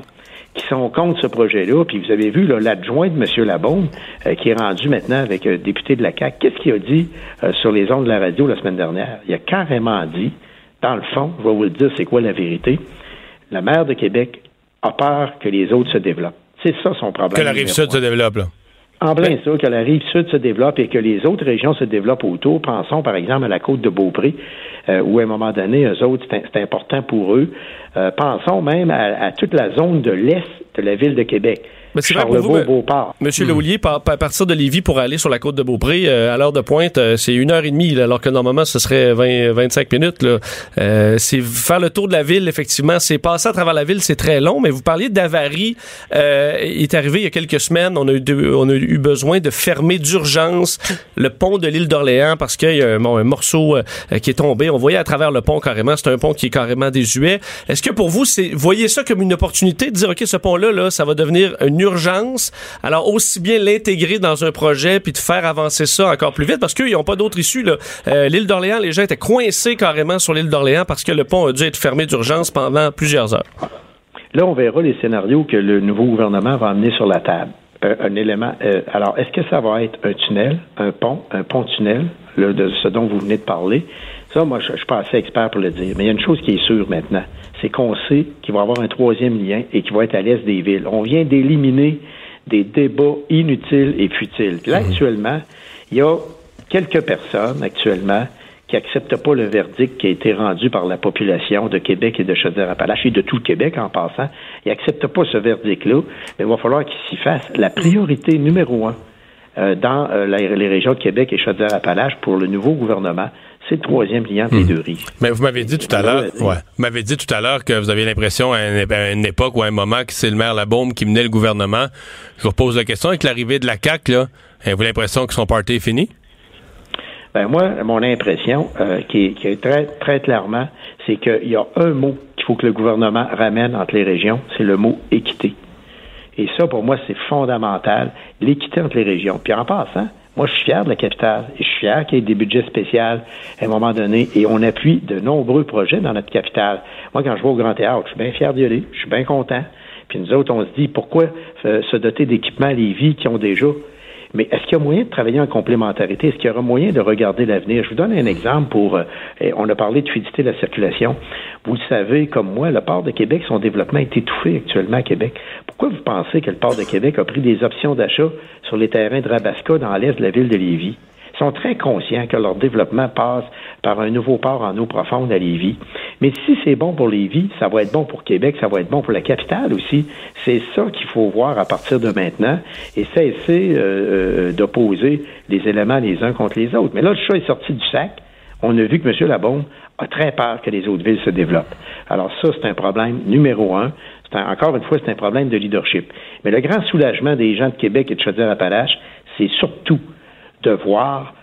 qui sont contre ce projet-là, puis vous avez vu l'adjoint de M. Labaume, euh, qui est rendu maintenant avec un député de la CAQ, qu'est-ce qu'il a dit euh, sur les ondes de la radio la semaine dernière? Il a carrément dit, dans le fond, je vais vous le dire, c'est quoi la vérité? La maire de Québec a peur que les autres se développent. C'est ça son problème. Que la rive sud se développe, là. En plein ça, que la rive sud se développe et que les autres régions se développent autour. Pensons par exemple à la côte de Beaupré, euh, où à un moment donné, eux autres, c'est c'est important pour eux. Euh, pensons même à, à toute la zone de l'est de la ville de Québec. Mais c'est vrai pour vous, Beauport. Monsieur Leoulier, par, par- partir de Lévis pour aller sur la côte de Beaupré, euh, à l'heure de pointe, euh, c'est une heure et demie, là, alors que normalement, ce serait 20, 25 minutes. Là. Euh, c'est faire le tour de la ville, effectivement. C'est passer à travers la ville, c'est très long, mais vous parliez d'avarie. Il est arrivé il y a quelques semaines, on a eu, de- on a eu besoin de fermer d'urgence le pont de l'île d'Orléans parce qu'il y a un, bon, un morceau qui est tombé. On voyait à travers le pont carrément. C'est un pont qui est carrément désuet. Est-ce que pour vous, c'est voyez ça comme une opportunité de dire, OK, ce pont-là, là, ça va devenir une urgence. Alors, aussi bien l'intégrer dans un projet puis de faire avancer ça encore plus vite parce qu'ils n'ont pas d'autre issue. Euh, l'île d'Orléans, les gens étaient coincés carrément sur l'île d'Orléans parce que le pont a dû être fermé d'urgence pendant plusieurs heures. Là, on verra les scénarios que le nouveau gouvernement va amener sur la table. Un, un élément. euh, alors, est-ce que ça va être un tunnel, un pont, un pont-tunnel, de ce dont vous venez de parler? Ça, moi, je, je suis pas assez expert pour le dire. Mais il y a une chose qui est sûre maintenant, c'est qu'on sait qu'il va y avoir un troisième lien et qu'il va être à l'est des villes. On vient d'éliminer des débats inutiles et futiles. Puis là, actuellement, il y a quelques personnes actuellement qui acceptent pas le verdict qui a été rendu par la population de Québec et de Chaudière-Appalaches et de tout le Québec en passant. Ils acceptent pas ce verdict-là, mais il va falloir qu'ils s'y fassent. La priorité numéro un euh, dans euh, les régions de Québec et Chaudière-Appalaches pour le nouveau gouvernement, c'est le troisième lien des deux rives. Mais vous m'avez dit tout à l'heure, ouais, vous m'avez dit tout à l'heure que vous aviez l'impression à une, époque ou à un moment que c'est le maire Labaume qui menait le gouvernement. Je vous repose la question avec l'arrivée de la CAQ, là, avez-vous l'impression que son party est fini? Ben moi, mon impression, euh, qui, est, qui est très, très clairement, c'est qu'il y a un mot qu'il faut que le gouvernement ramène entre les régions, c'est le mot équité. Et ça, pour moi, c'est fondamental, l'équité entre les régions. Puis en passant, moi, je suis fier de la capitale et je suis fier qu'il y ait des budgets spéciaux à un moment donné et on appuie de nombreux projets dans notre capitale. Moi, quand je vais au Grand Théâtre, je suis bien fier d'y aller, je suis bien content. Puis nous autres, on se dit, pourquoi euh, se doter d'équipements à Lévis qui ont déjà mais est-ce qu'il y a moyen de travailler en complémentarité? Est-ce qu'il y aura moyen de regarder l'avenir? Je vous donne un exemple pour, euh, on a parlé de fluidité de la circulation. Vous le savez, comme moi, le port de Québec, son développement est étouffé actuellement à Québec. Pourquoi vous pensez que le port de Québec a pris des options d'achat sur les terrains de Rabasca dans l'est de la ville de Lévis? Sont très conscients que leur développement passe par un nouveau port en eau profonde à Lévis. Mais si c'est bon pour Lévis, ça va être bon pour Québec, ça va être bon pour la capitale aussi. C'est ça qu'il faut voir à partir de maintenant et cesser euh, d'opposer les éléments les uns contre les autres. Mais là, le chat est sorti du sac. On a vu que M. Labombe a très peur que les autres villes se développent. Alors ça, c'est un problème numéro un. encore une fois, c'est un problème de leadership. Mais le grand soulagement des gens de Québec et de Chaudière-Appalaches, c'est surtout de voir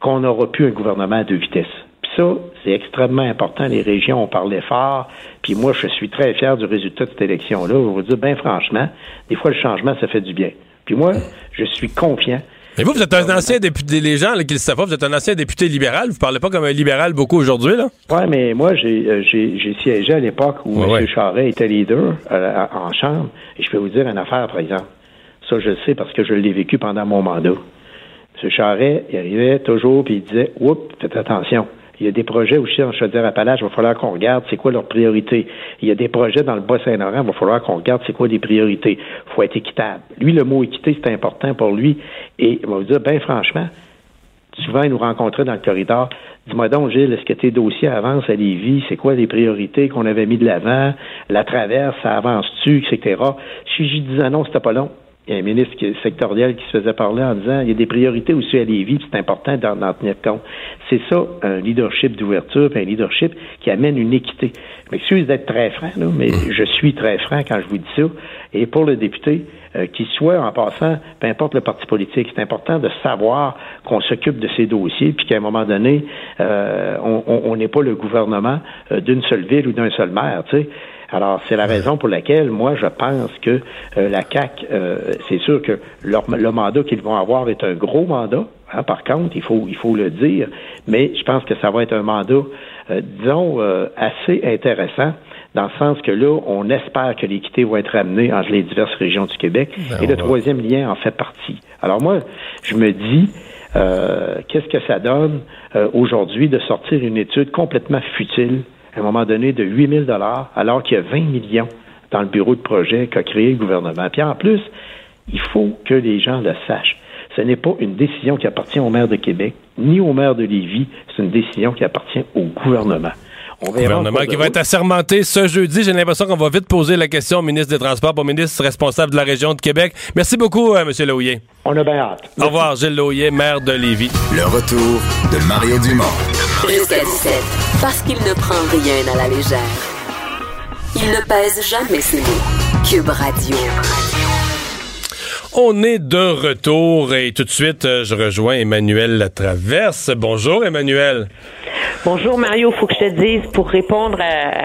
qu'on n'aura plus un gouvernement à deux vitesses. Puis ça, c'est extrêmement important. Les régions ont parlé fort. Puis moi, je suis très fier du résultat de cette élection-là. Je vais vous dire, bien franchement, des fois, le changement, ça fait du bien. Puis moi, je suis confiant mais vous, vous êtes un ancien député, les gens qui le savent pas, vous êtes un ancien député libéral, vous parlez pas comme un libéral beaucoup aujourd'hui, là? Oui, mais moi, euh, j'ai siégé à l'époque où M. Charret était leader euh, en Chambre, et je peux vous dire une affaire, par exemple. Ça, je le sais parce que je l'ai vécu pendant mon mandat. M. Charret, il arrivait toujours, puis il disait, oups, faites attention. Il y a des projets aussi en Chaudière-Appalaches, il va falloir qu'on regarde c'est quoi leurs priorités. Il y a des projets dans le Bas-Saint-Laurent, il va falloir qu'on regarde c'est quoi les priorités. Il faut être équitable. Lui, le mot équité, c'est important pour lui. Et il va vous dire, ben franchement, souvent, il nous rencontrait dans le corridor. Dis-moi donc, Gilles, est-ce que tes dossiers avancent à Lévis? C'est quoi les priorités qu'on avait mis de l'avant? La traverse, ça avance-tu, etc. Si j'y disais non, c'était pas long il y a un ministre sectoriel qui se faisait parler en disant il y a des priorités aussi à Lévis, c'est important d'en tenir compte. C'est ça, un leadership d'ouverture, un leadership qui amène une équité. Je m'excuse d'être très franc, là, mais mmh. je suis très franc quand je vous dis ça. Et pour le député, euh, qu'il soit en passant, peu importe le parti politique, c'est important de savoir qu'on s'occupe de ces dossiers, puis qu'à un moment donné, euh, on n'est pas le gouvernement euh, d'une seule ville ou d'un seul maire. Tu sais. Alors, c'est la raison pour laquelle, moi, je pense que euh, la CAC, euh, c'est sûr que le mandat qu'ils vont avoir est un gros mandat. Hein, par contre, il faut, il faut le dire, mais je pense que ça va être un mandat, euh, disons, assez intéressant dans le sens que là, on espère que l'équité va être amenée entre les diverses régions du Québec. Ben, et le troisième lien en fait partie. Alors moi, je me dis, qu'est-ce que ça donne aujourd'hui de sortir une étude complètement futile à un moment donné de 8 000 alors qu'il y a 20 millions dans le bureau de projet qu'a créé le gouvernement. Puis en plus, il faut que les gens le sachent. Ce n'est pas une décision qui appartient au maire de Québec, ni au maire de Lévis, c'est une décision qui appartient au gouvernement. On gouvernement qui va être assermenté ce jeudi. J'ai l'impression qu'on va vite poser la question au ministre des Transports, au ministre responsable de la région de Québec. Merci beaucoup, euh, M. Lauyer. On a bien hâte. Au revoir, Gilles Lauyer, maire de Lévis. Le retour de Mario Dumont. Jusqu'à 17, parce qu'il ne prend rien à la légère. Il ne pèse jamais ses mots. Cube Radio. On est de retour et tout de suite, euh, je rejoins Emmanuel Latraverse. Bonjour, Emmanuel. Bonjour Mario, il faut que je te dise pour répondre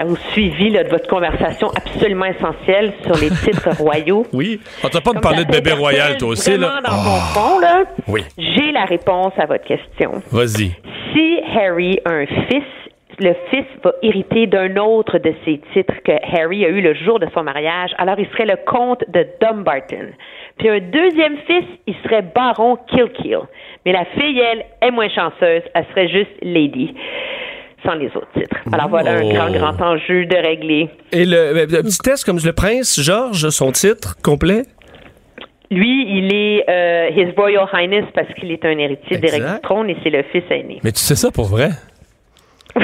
au suivi de votre conversation absolument essentielle sur les titres royaux. Oui, on t'a pas me parler de bébé royal toi aussi là. Dans mon ah. fond là, oui. j'ai la réponse à votre question. Vas-y. Si Harry a un fils le fils va hériter d'un autre de ses titres que Harry a eu le jour de son mariage, alors il serait le comte de Dumbarton. Puis un deuxième fils, il serait baron Kilkeel. Mais la fille, elle, est moins chanceuse, elle serait juste lady sans les autres titres. Alors voilà un grand, oh. grand enjeu de régler. Et le, petit test comme le prince George, son titre complet? Lui, il est euh, His Royal Highness parce qu'il est un héritier d'Éric du trône et c'est le fils aîné. Mais tu sais ça pour vrai?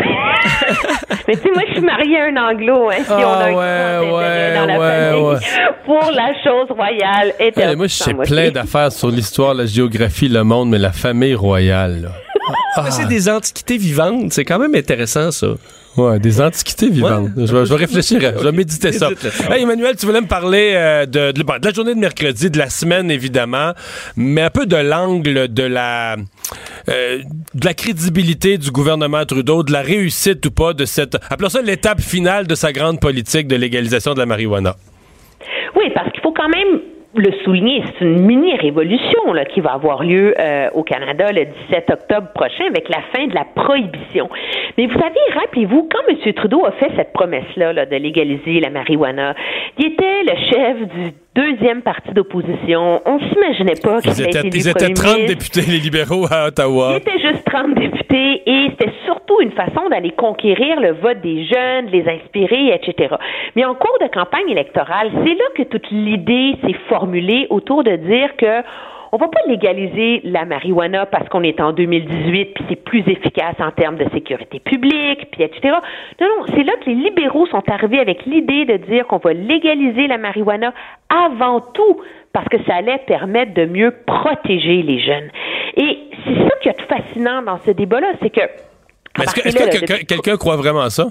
Mais tu sais, moi, je suis mariée à un anglo, hein, si on a un ah, ouais, dans la famille pour la chose royale. et moi, je sais plein d'affaires sur l'histoire, la géographie, le monde, mais la famille royale, ah. C'est des antiquités vivantes. C'est quand même intéressant, ça. Ouais, des antiquités vivantes. Je, vais, réfléchir, je vais méditer ça. Hey, Emmanuel, tu voulais me parler euh, de, de, la journée de mercredi, de la semaine évidemment, mais un peu de l'angle de la euh, de la crédibilité du gouvernement Trudeau, de la réussite ou pas de cette, appelons ça l'étape finale de sa grande politique de légalisation de la marijuana. Oui, parce qu'il faut quand même le souligner, c'est une mini-révolution qui va avoir lieu euh, au Canada le 17 octobre prochain avec la fin de la prohibition. Mais vous savez, rappelez-vous, quand M. Trudeau a fait cette promesse-là là, de légaliser la marijuana, il était le chef du deuxième parti d'opposition. On s'imaginait pas qu'ils étaient, ils étaient 30 députés, les libéraux à Ottawa. Ils étaient juste 30 députés et c'était surtout une façon d'aller conquérir le vote des jeunes, les inspirer, etc. Mais en cours de campagne électorale, c'est là que toute l'idée s'est formulée autour de dire que on va pas légaliser la marijuana parce qu'on est en 2018 puis c'est plus efficace en termes de sécurité publique, puis etc. Non, non, c'est là que les libéraux sont arrivés avec l'idée de dire qu'on va légaliser la marijuana avant tout parce que ça allait permettre de mieux protéger les jeunes. Et c'est ça qui est fascinant dans ce débat-là, c'est que est-ce que, quelqu'un croit vraiment à ça?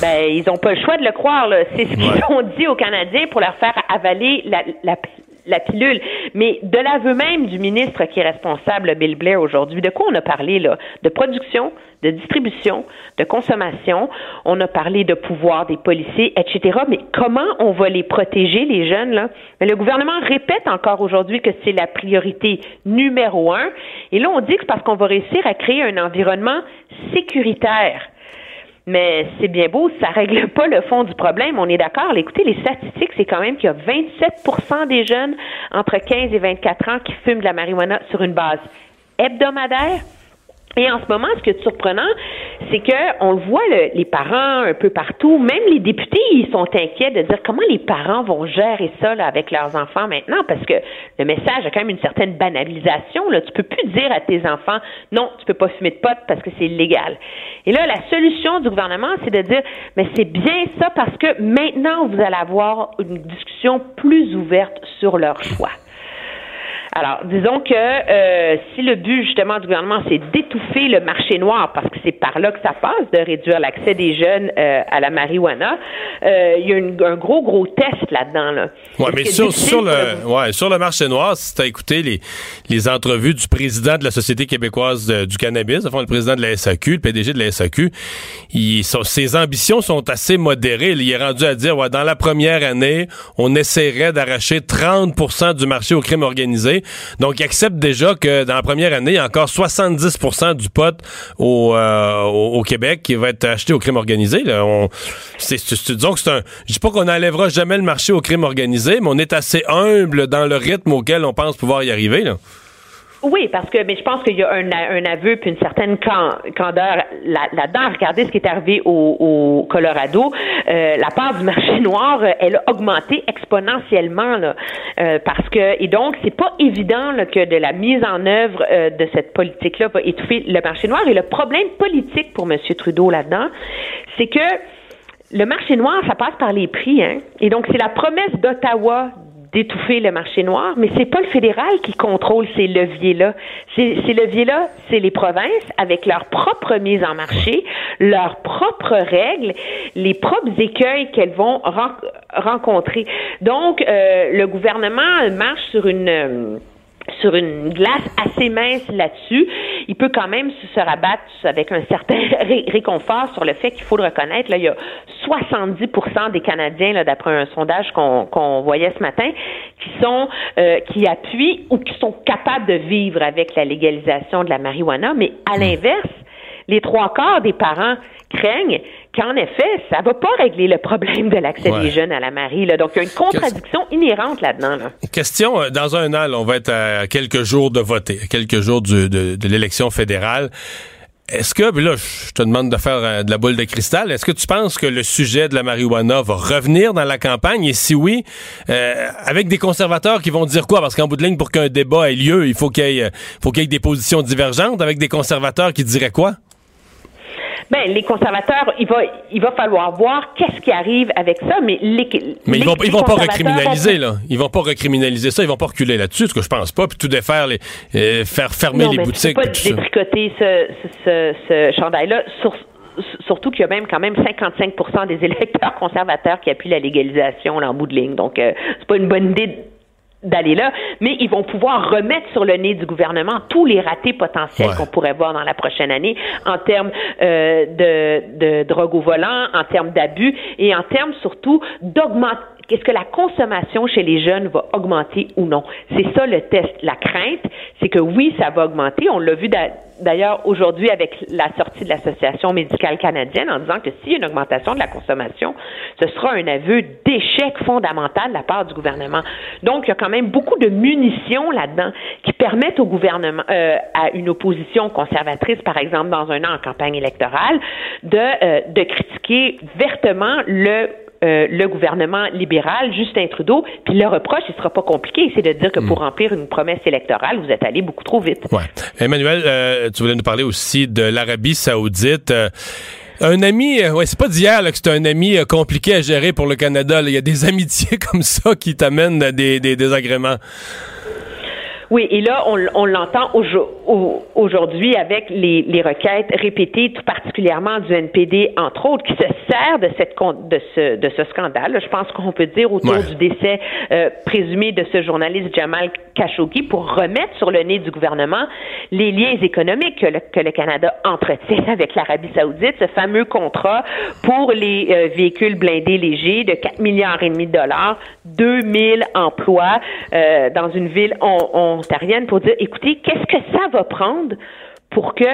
Ben, ils n'ont pas le choix de le croire. C'est ce qu'ils ont dit aux Canadiens pour leur faire avaler la, la, la pilule. Mais de l'aveu même du ministre qui est responsable, Bill Blair, aujourd'hui, de quoi on a parlé, là? De production, de distribution, de consommation. On a parlé de pouvoir des policiers, etc. Mais comment on va les protéger, les jeunes, là? Mais le gouvernement répète encore aujourd'hui que c'est la priorité numéro un. Et là, on dit que c'est parce qu'on va réussir à créer un environnement sécuritaire. Mais c'est bien beau, ça règle pas le fond du problème. On est d'accord. Écoutez, les statistiques, c'est quand même qu'il y a 27% des jeunes entre 15 et 24 ans qui fument de la marijuana sur une base hebdomadaire. Et en ce moment, ce qui est surprenant, c'est que on le voit, les parents un peu partout, même les députés, ils sont inquiets de dire comment les parents vont gérer ça avec leurs enfants maintenant, parce que le message a quand même une certaine banalisation. Là. Tu peux plus dire à tes enfants, non, tu peux pas fumer de pote parce que c'est illégal. Et là, la solution du gouvernement, c'est de dire, mais c'est bien ça parce que maintenant, vous allez avoir une discussion plus ouverte sur leur choix. Alors, disons que euh, si le but justement du gouvernement, c'est d'étouffer le marché noir, parce que c'est par là que ça passe, de réduire l'accès des jeunes euh, à la marijuana, euh, il y a un gros, gros test là-dedans. Là. Ouais, mais sur, sur le, ouais, sur le marché noir, si tu as écouté les, les entrevues du président de la Société québécoise du cannabis, enfin le président de la SAQ, le PDG de la SAQ, il, ses ambitions sont assez modérées. Il est rendu à dire, ouais, dans la première année, on essaierait d'arracher 30% du marché au crime organisé. Donc, il accepte déjà que dans la première année, il y a encore 70% du pot euh, au, Québec qui va être acheté au crime organisé. Là. Que un... Je dis pas qu'on n'enlèvera jamais le marché au crime organisé, mais on est assez humble dans le rythme auquel on pense pouvoir y arriver. Oui, parce que mais je pense qu'il y a un, un aveu puis une certaine candeur là-dedans. Regardez ce qui est arrivé au, Colorado. Euh, la part du marché noir, euh, elle a augmenté exponentiellement là, euh, parce que et donc c'est pas évident là, que de la mise en œuvre de cette politique-là va étouffer le marché noir. Et le problème politique pour M. Trudeau là-dedans, c'est que le marché noir, ça passe par les prix, hein. Et donc, c'est la promesse d'Ottawa d'étouffer le marché noir, mais c'est pas le fédéral qui contrôle ces leviers-là. Ces, leviers-là, c'est les provinces avec leur propre mise en marché, leurs propres règles, les propres écueils qu'elles vont rencontrer. Donc, euh, le gouvernement marche sur une euh, sur une glace assez mince là-dessus, il peut quand même se rabattre avec un certain réconfort sur le fait qu'il faut le reconnaître. Là, il y a 70% des Canadiens, d'après un sondage qu'on voyait ce matin, qui sont euh, qui appuient ou qui sont capables de vivre avec la légalisation de la marijuana, mais à l'inverse, les trois quarts des parents craignent qu'en effet, ça va pas régler le problème de l'accès des jeunes à la Marie. Là. Donc, il y a une contradiction inhérente là-dedans. Question, euh, dans un an, on va être à quelques jours de voter, quelques jours de, de l'élection fédérale. Est-ce que, là, je te demande de faire euh, de la boule de cristal, est-ce que tu penses que le sujet de la marijuana va revenir dans la campagne? Et si oui, euh, avec des conservateurs qui vont dire quoi? Parce qu'en bout de ligne, pour qu'un débat ait lieu, il faut qu'il y, faut qu'il y ait des positions divergentes. Avec des conservateurs qui diraient quoi? Ben, les conservateurs, il va, il va falloir voir qu'est-ce qui arrive avec ça, mais les, mais ils vont, ils vont pas recriminaliser là. Ils vont pas recriminaliser ça, ils vont pas reculer là-dessus, ce que je pense pas, puis tout défaire les, euh, faire fermer les boutiques. Non, pas détricoter ce, ce, ce, chandail-là. surtout qu'il y a même quand même 55% des électeurs conservateurs qui appuient la légalisation là, en bout de ligne. Donc, euh, c'est pas une bonne idée d'aller là, mais ils vont pouvoir remettre sur le nez du gouvernement tous les ratés potentiels qu'on pourrait voir dans la prochaine année en termes euh, de, de drogue au volant, en termes d'abus et en termes surtout d'augmenter est-ce que la consommation chez les jeunes va augmenter ou non? C'est ça le test. La crainte, c'est que oui, ça va augmenter. On l'a vu d'ailleurs aujourd'hui avec la sortie de l'Association médicale canadienne en disant que s'il y a une augmentation de la consommation, ce sera un aveu d'échec fondamental de la part du gouvernement. Donc, il y a quand même beaucoup de munitions là-dedans qui permettent au gouvernement, euh, à une opposition conservatrice, par exemple, dans un an en campagne électorale, de, euh, de critiquer vertement le euh, le gouvernement libéral, Justin Trudeau. Puis le reproche, il sera pas compliqué, c'est de dire que pour Hmm. remplir une promesse électorale, vous êtes allé beaucoup trop vite. Ouais. Emmanuel, euh, tu voulais nous parler aussi de l'Arabie Saoudite. Euh, un ami, euh, ouais, c'est pas d'hier que c'est un ami compliqué à gérer pour le Canada. Il y a des amitiés comme ça qui t'amènent à des, des désagréments. Oui, et là, on, on l'entend aujo- au- aujourd'hui avec les, les requêtes répétées, tout particulièrement du NPD, entre autres, qui se sert de, cette, de, ce, de ce scandale. Je pense qu'on peut dire autour Ouais. du décès euh, présumé de ce journaliste Jamal Khashoggi pour remettre sur le nez du gouvernement les liens économiques que le, que le Canada entretient avec l'Arabie saoudite, ce fameux contrat pour les euh, véhicules blindés légers de 4 milliards et demi de dollars, 2000 emplois euh, dans une ville on- pour dire, écoutez, qu'est-ce que ça va prendre pour que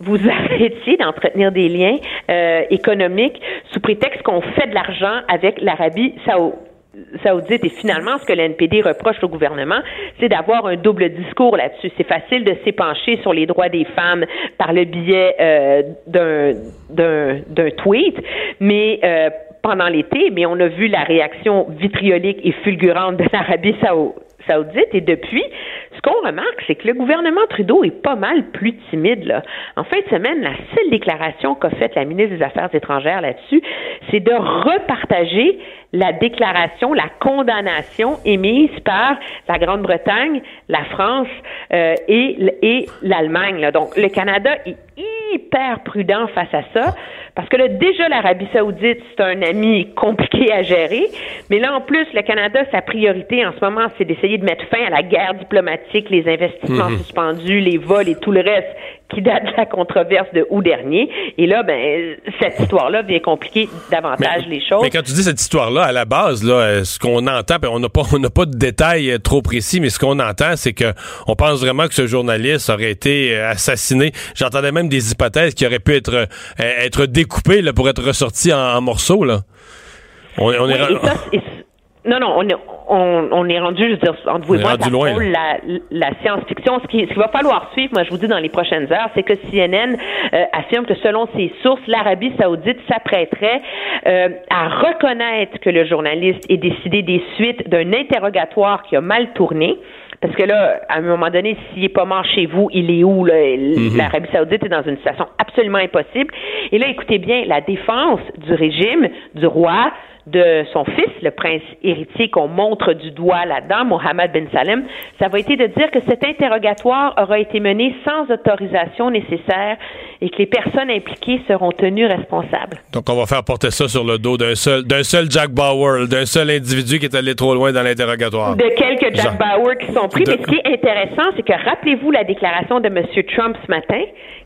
vous arrêtiez d'entretenir des liens euh, économiques sous prétexte qu'on fait de l'argent avec l'Arabie saoudite? Et finalement ce que le NPD reproche au gouvernement, c'est d'avoir un double discours là-dessus. C'est facile de s'épancher sur les droits des femmes par le biais euh, d'un tweet, mais euh, pendant l'été, mais on a vu la réaction vitriolique et fulgurante de l'Arabie saoudite et depuis, ce qu'on remarque, c'est que le gouvernement Trudeau est pas mal plus timide. Là. En fin de semaine, la seule déclaration qu'a faite la ministre des Affaires étrangères là-dessus, c'est de repartager la déclaration, la condamnation émise par la Grande-Bretagne, la France euh, et, et l'Allemagne. Donc, le Canada est hyper prudent face à ça, parce que là, déjà, l'Arabie saoudite, c'est un ami compliqué à gérer, mais là, en plus, le Canada, sa priorité en ce moment, c'est d'essayer de mettre fin à la guerre diplomatique, les investissements suspendus, les vols et tout le reste qui date de la controverse de août dernier. Et là, ben, cette histoire-là vient compliquer davantage les choses. Mais quand tu dis cette histoire-là, à la base, là, euh, ce qu'on entend, on n'a pas, on n'a pas de détails euh, trop précis, mais ce qu'on entend, c'est que on pense vraiment que ce journaliste aurait été euh, assassiné. J'entendais même des hypothèses qui auraient pu être être découpées là, pour être ressorties en, en morceaux. Là. On, on Oui, est, et ça, et- non, non, on est, on, on est rendu, je veux dire, entre vous et moi, loin, la, la science-fiction. Ce qui- ce qu'il va falloir suivre, moi, je vous dis dans les prochaines heures, c'est que CNN euh, affirme que selon ses sources, l'Arabie saoudite s'apprêterait euh, à reconnaître que le journaliste ait décidé des suites d'un interrogatoire qui a mal tourné. Parce que là, à un moment donné, s'il est pas mort chez vous, il est où? là? L'Arabie saoudite est dans une situation absolument impossible. Et là, écoutez bien, la défense du régime, du roi, de son fils, le prince héritier qu'on montre du doigt là-dedans, Mohammed bin Salem, ça va été de dire que cet interrogatoire aura été mené sans autorisation nécessaire et que les personnes impliquées seront tenues responsables. donc on va faire porter ça sur le dos d'un seul, d'un seul Jack Bauer, d'un seul individu qui est allé trop loin dans l'interrogatoire. De quelques Jack. Bauer qui sont pris. De- Mais ce qui est intéressant, c'est que rappelez-vous la déclaration de M. Trump ce matin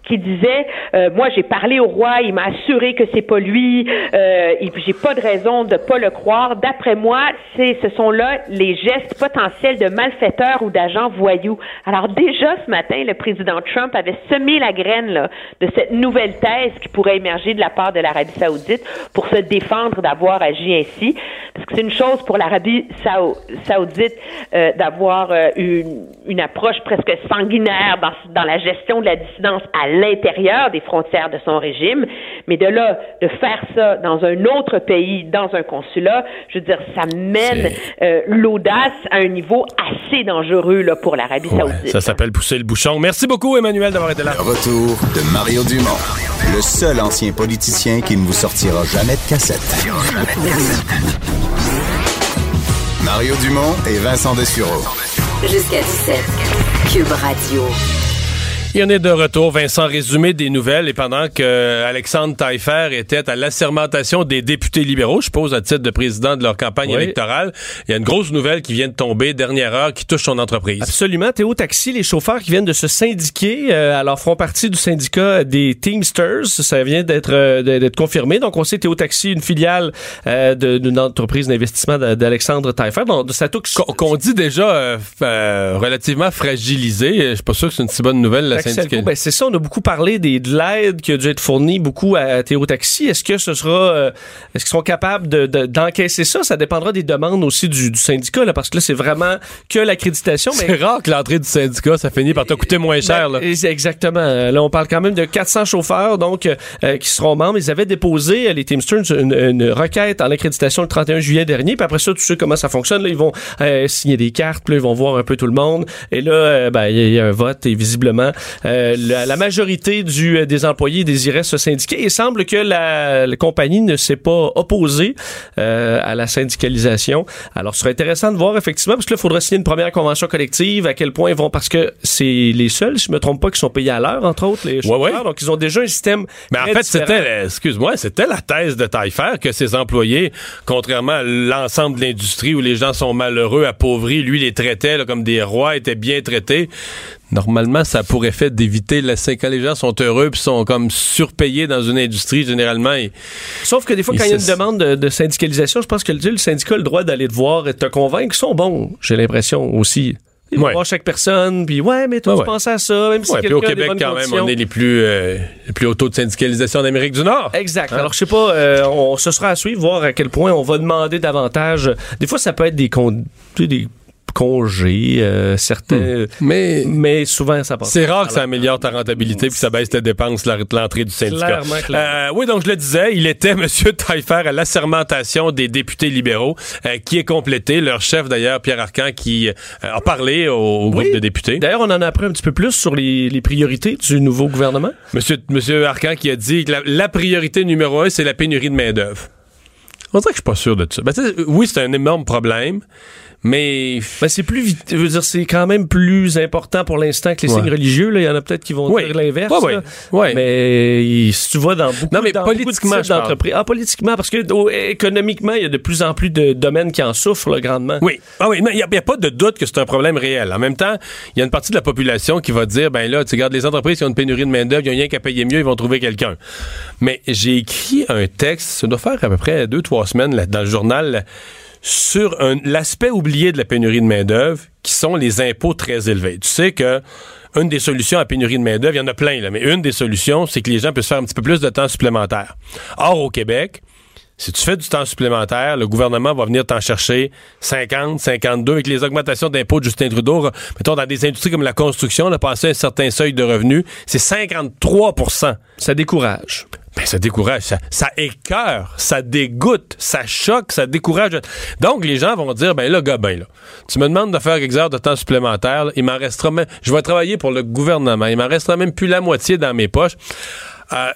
qui disait euh, moi j'ai parlé au roi, il m'a assuré que c'est pas lui, euh, et puis j'ai pas de raison de pas le croire. D'après moi, c'est ce sont là les gestes potentiels de malfaiteurs ou d'agents voyous. Alors déjà ce matin, le président Trump avait semé la graine là, de cette nouvelle thèse qui pourrait émerger de la part de l'Arabie Saoudite pour se défendre d'avoir agi ainsi. Parce que c'est une chose pour l'Arabie Sao- Saoudite euh, d'avoir euh, une, une approche presque sanguinaire dans, dans la gestion de la dissidence à l'intérieur des frontières de son régime, mais de là, de faire ça dans un autre pays, dans un consulat, je veux dire, ça mène euh, l'audace à un niveau assez dangereux là, pour l'Arabie Ouais, Saoudite. ça s'appelle pousser le bouchon. Merci beaucoup, Emmanuel, d'avoir été là. Le retour de Mario Dumont, le seul ancien politicien qui ne vous sortira jamais de cassette. Mario Dumont et Vincent Dessureau. Jusqu'à 17. Cube Radio. Il y en est de retour. Vincent, résumé des nouvelles. Et pendant que Alexandre Taillefer était à l'assermentation des députés libéraux, je pose à titre de président de leur campagne Oui. électorale, il y a une grosse nouvelle qui vient de tomber, dernière heure, qui touche son entreprise. Absolument. Théo Taxi, les chauffeurs qui viennent de se syndiquer, euh, alors font partie du syndicat des Teamsters. Ça vient d'être euh, d'être confirmé. Donc, on sait Théo Taxi, une filiale euh, d'une entreprise d'investissement d'Alexandre Taillefer. Donc, ça touche... Qu'on dit déjà euh, euh, relativement fragilisé. Je suis pas sûr que c'est une si bonne nouvelle Ben, c'est ça, on a beaucoup parlé des, de l'aide qui a dû être fournie beaucoup à Théo Taxi. Est-ce que ce sera, euh, est-ce qu'ils sont capables de- de- d'encaisser ça? Ça dépendra des demandes aussi du, du syndicat, là, parce que là, c'est vraiment que l'accréditation. C'est rare que l'entrée du syndicat, ça finit par te coûter moins cher. là. Ben, exactement. Là, on parle quand même de 400 chauffeurs donc euh, qui seront membres. Ils avaient déposé, euh, les Teamsters, une, une requête en accréditation le 31 juillet dernier. Puis après ça, tu sais comment ça fonctionne. Là, ils vont euh, signer des cartes, puis là, ils vont voir un peu tout le monde. Et là, euh, ben, il y, a- il y a un vote et visiblement, euh, la, la majorité du, euh, des employés désirait se syndiquer. Il semble que la, la compagnie ne s'est pas opposée euh, à la syndicalisation. Alors, ce serait intéressant de voir effectivement, parce que là, il faudra signer une première convention collective. À quel point ils vont, parce que c'est les seuls, si je me trompe pas, qui sont payés à l'heure, entre autres, les chauffeurs. ouais. Donc, ils ont déjà un système. Mais en fait, c'était, excuse-moi, c'était la thèse de Taillefer que ses employés, contrairement à l'ensemble de l'industrie où les gens sont malheureux, appauvris, lui les traitait là, comme des rois, étaient bien traités. Normalement, ça a pour effet d'éviter la quand les gens sont heureux puis sont comme surpayés dans une industrie généralement. Sauf que des fois, quand il y a une se- demande de, de syndicalisation, je pense que le, syndicat a le droit d'aller te voir et de te convaincre. Ils sont bons, j'ai l'impression aussi. Ils vont Ouais. voir chaque personne, puis ouais, mais toi, Ouais, tu ouais. pensais à ça, même si puis au Québec, quand même, on est les plus, euh, les plus hauts taux de syndicalisation d'Amérique du Nord. Exact. Alors, je sais pas, euh, on, ce sera à suivre, voir à quel point on va demander davantage. Des fois, ça peut être des, con- des congés, euh, certains, Mais mais souvent, ça passe. c'est rare que ça améliore ta rentabilité puis que ça baisse tes dépenses, l'entrée du syndicat. Clairement, clairement. Euh, oui, donc je le disais, il était M. Taillefer à l'assermentation des députés libéraux, euh, qui est complété. Leur chef, d'ailleurs, Pierre Arcan, qui euh, a parlé au, au groupe Oui. de députés. D'ailleurs, on en a appris un petit peu plus sur les, les priorités du nouveau gouvernement. Monsieur, Monsieur Arcan qui a dit que la, la priorité numéro un, c'est la pénurie de main-d'œuvre. On dirait que je suis pas sûr de ça. Ben, oui, c'est un énorme problème, mais. Ben, c'est plus vite. Je veux dire, c'est quand même plus important pour l'instant que les Ouais. signes religieux. Là. Il y en a peut-être qui vont dire l'inverse. Ouais, ouais. Mais il- si tu vas dans beaucoup, Non, mais dans politiquement, d'entreprises. Ah, politiquement, parce que oh, économiquement, il y a de plus en plus de domaines qui en souffrent là, grandement. Oui, ah oui, il n'y a, y a pas de doute que c'est un problème réel. En même temps, il y a une partie de la population qui va dire, ben là, tu regardes les entreprises qui ont une pénurie de main-d'œuvre, ils n'ont rien qu'à payer mieux, ils vont trouver quelqu'un. Mais j'ai écrit un texte, ça doit faire à peu près deux, trois semaines là, dans le journal, sur l'aspect oublié de la pénurie de main-d'œuvre, qui sont les impôts très élevés. Tu sais que une des solutions à la pénurie de main-d'œuvre, il y en a plein, là, mais une des solutions, c'est que les gens puissent faire un petit peu plus de temps supplémentaire. Or, au Québec, si tu fais du temps supplémentaire, le gouvernement va venir t'en chercher 50, 52 avec les augmentations d'impôts de Justin Trudeau. Mettons, dans des industries comme la construction, on a passé un certain seuil de revenus, c'est 53% Ça décourage. Ben, ça décourage, ça, ça écœure, ça dégoûte, ça choque, ça décourage. Donc, les gens vont dire, ben là, ben là, tu me demandes de faire quelques heures de temps supplémentaire, il m'en restera même, je vais travailler pour le gouvernement, il m'en restera même plus la moitié dans mes poches. Euh,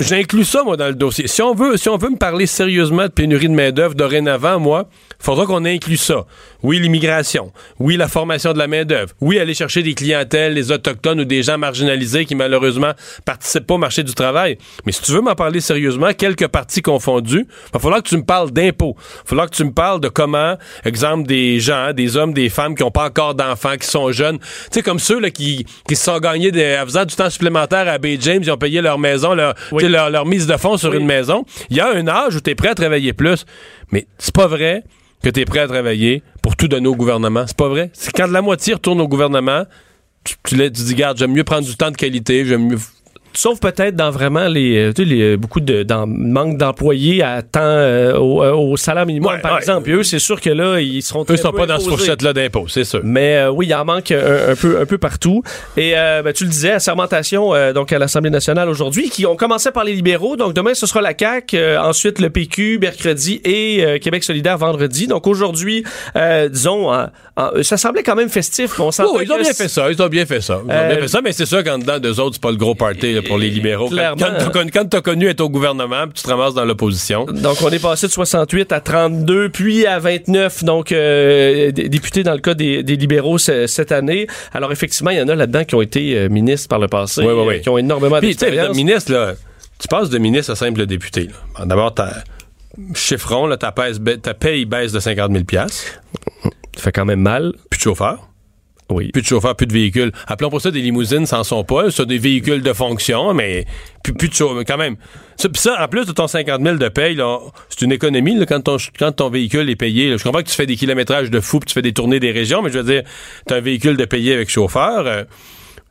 J'inclus ça, moi, dans le dossier. Si on veut, si on veut me parler sérieusement de pénurie de main-d'œuvre dorénavant, moi, faudra qu'on inclue ça. Oui, l'immigration. Oui, la formation de la main-d'œuvre. Oui, aller chercher des clientèles, les autochtones ou des gens marginalisés qui, malheureusement, participent pas au marché du travail. Mais si tu veux m'en parler sérieusement, quelques parties confondues, il va falloir que tu me parles d'impôts. Il va falloir que tu me parles de comment, exemple, des gens, des hommes, des femmes qui n'ont pas encore d'enfants, qui sont jeunes. Tu sais, comme ceux là, qui, qui se sont gagnés des, en faisant du temps supplémentaire à Bay James, ils ont payé leur maison, leur, leur, leur mise de fonds sur Oui. une maison. Il y a un âge où tu es prêt à travailler plus. Mais c'est pas vrai que tu es prêt à travailler pour tout donner au gouvernement. C'est pas vrai. C'est quand la moitié retourne au gouvernement, tu, tu, tu dis, garde, j'aime mieux prendre du temps de qualité, j'aime mieux. Sauf peut-être dans vraiment les, euh, tu sais, les beaucoup de dans, manque d'employés à temps euh, au, euh, au salaire minimum, Ouais, par ouais. exemple. Puis eux, c'est sûr que là, ils seront Eux très sont peu pas dans cette imposés. fourchette-là d'impôts, c'est sûr. Mais euh, oui, il en manque un, un peu, un peu partout. Et euh, ben, tu le disais, assermentation euh, donc à l'Assemblée nationale aujourd'hui, qui ont commencé par les libéraux. Donc demain, ce sera la CAQ, euh, ensuite le PQ, mercredi, et euh, Québec solidaire vendredi. Donc aujourd'hui, euh, disons, en- en- ça semblait quand même festif. On Oh, ils ont bien fait ça, ils ont bien fait ça. Ils ont Euh, bien fait ça, mais c'est sûr qu'en dedans d'eux autres, c'est pas le gros party là, pour les libéraux. Quand, clairement. quand quand t'as connu être au gouvernement, puis tu te ramasses dans l'opposition. Donc, on est passé de 68 à 32, puis à 29, donc euh, députés dans le cas des, des libéraux ce- cette année. Alors, effectivement, il y en a là-dedans qui ont été euh, ministres par le passé, Oui, oui, oui. euh, qui ont énormément Puis, tu sais, le d'expérience. ministre, là, tu passes de ministre à simple député. D'abord, ta chiffron, là, ta, paye, baisse de 50 000 Ça fait quand même mal. Plus de chauffeur. Oui. Plus de chauffeur, plus de véhicules. Appelons pour ça des limousines, ça en sont pas. C'est des véhicules de fonction, mais plus, plus de chauffeur. Quand même. Ça, ça, en plus de ton 50 000 de paye, là, c'est une économie là, quand, ton, quand ton véhicule est payé. là. Je comprends que tu fais des kilométrages de fou puis tu fais des tournées des régions, mais je veux dire, tu as un véhicule de payé avec chauffeur. euh,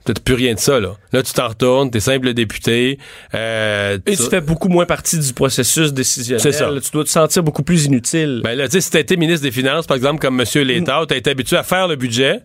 T'as plus rien de ça, là. Là, tu t'en retournes, t'es simple député. Euh, Et tu fais beaucoup moins partie du processus décisionnel. C'est ça. Tu dois te sentir beaucoup plus inutile. Ben là, tu sais, si t'as été ministre des Finances, par exemple, comme M. Létard, t'as été habitué à faire le budget.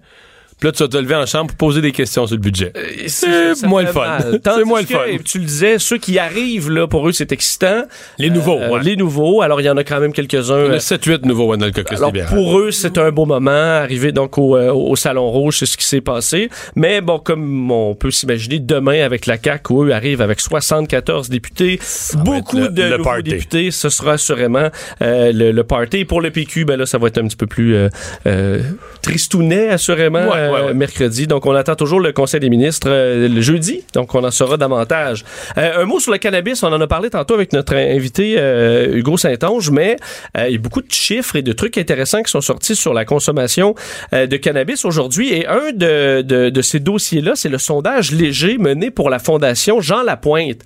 Puis là, tu vas te lever en chambre pour poser des questions sur le budget. c'est moins le fun. C'est moins le fun. Tu le disais, ceux qui arrivent, là, pour eux, c'est excitant. Les nouveaux, Euh, ouais. Les nouveaux. Alors, il y en a quand même quelques-uns. Il y en euh, a 7-8 nouveaux dans le caucus Alors, pour eux, c'est un beau moment, arriver donc au, euh, au Salon Rouge, c'est ce qui s'est passé. Mais bon, comme on peut s'imaginer, demain avec la CAQ, où eux arrivent avec 74 députés, beaucoup le- de le nouveaux party. députés, ce sera assurément euh, le, le party. Et pour le PQ, ben là, ça va être un petit peu plus euh, euh, tristounet, assurément, Ouais, ouais, ouais. mercredi. Donc, on attend toujours le Conseil des ministres euh, le jeudi. Donc, on en saura davantage. Euh, un mot sur le cannabis. On en a parlé tantôt avec notre invité euh, Hugo Saint-Onge, mais il y a beaucoup de chiffres et de trucs intéressants qui sont sortis sur la consommation de cannabis aujourd'hui. Et un de, de, de ces dossiers-là, c'est le sondage léger mené pour la Fondation Jean Lapointe,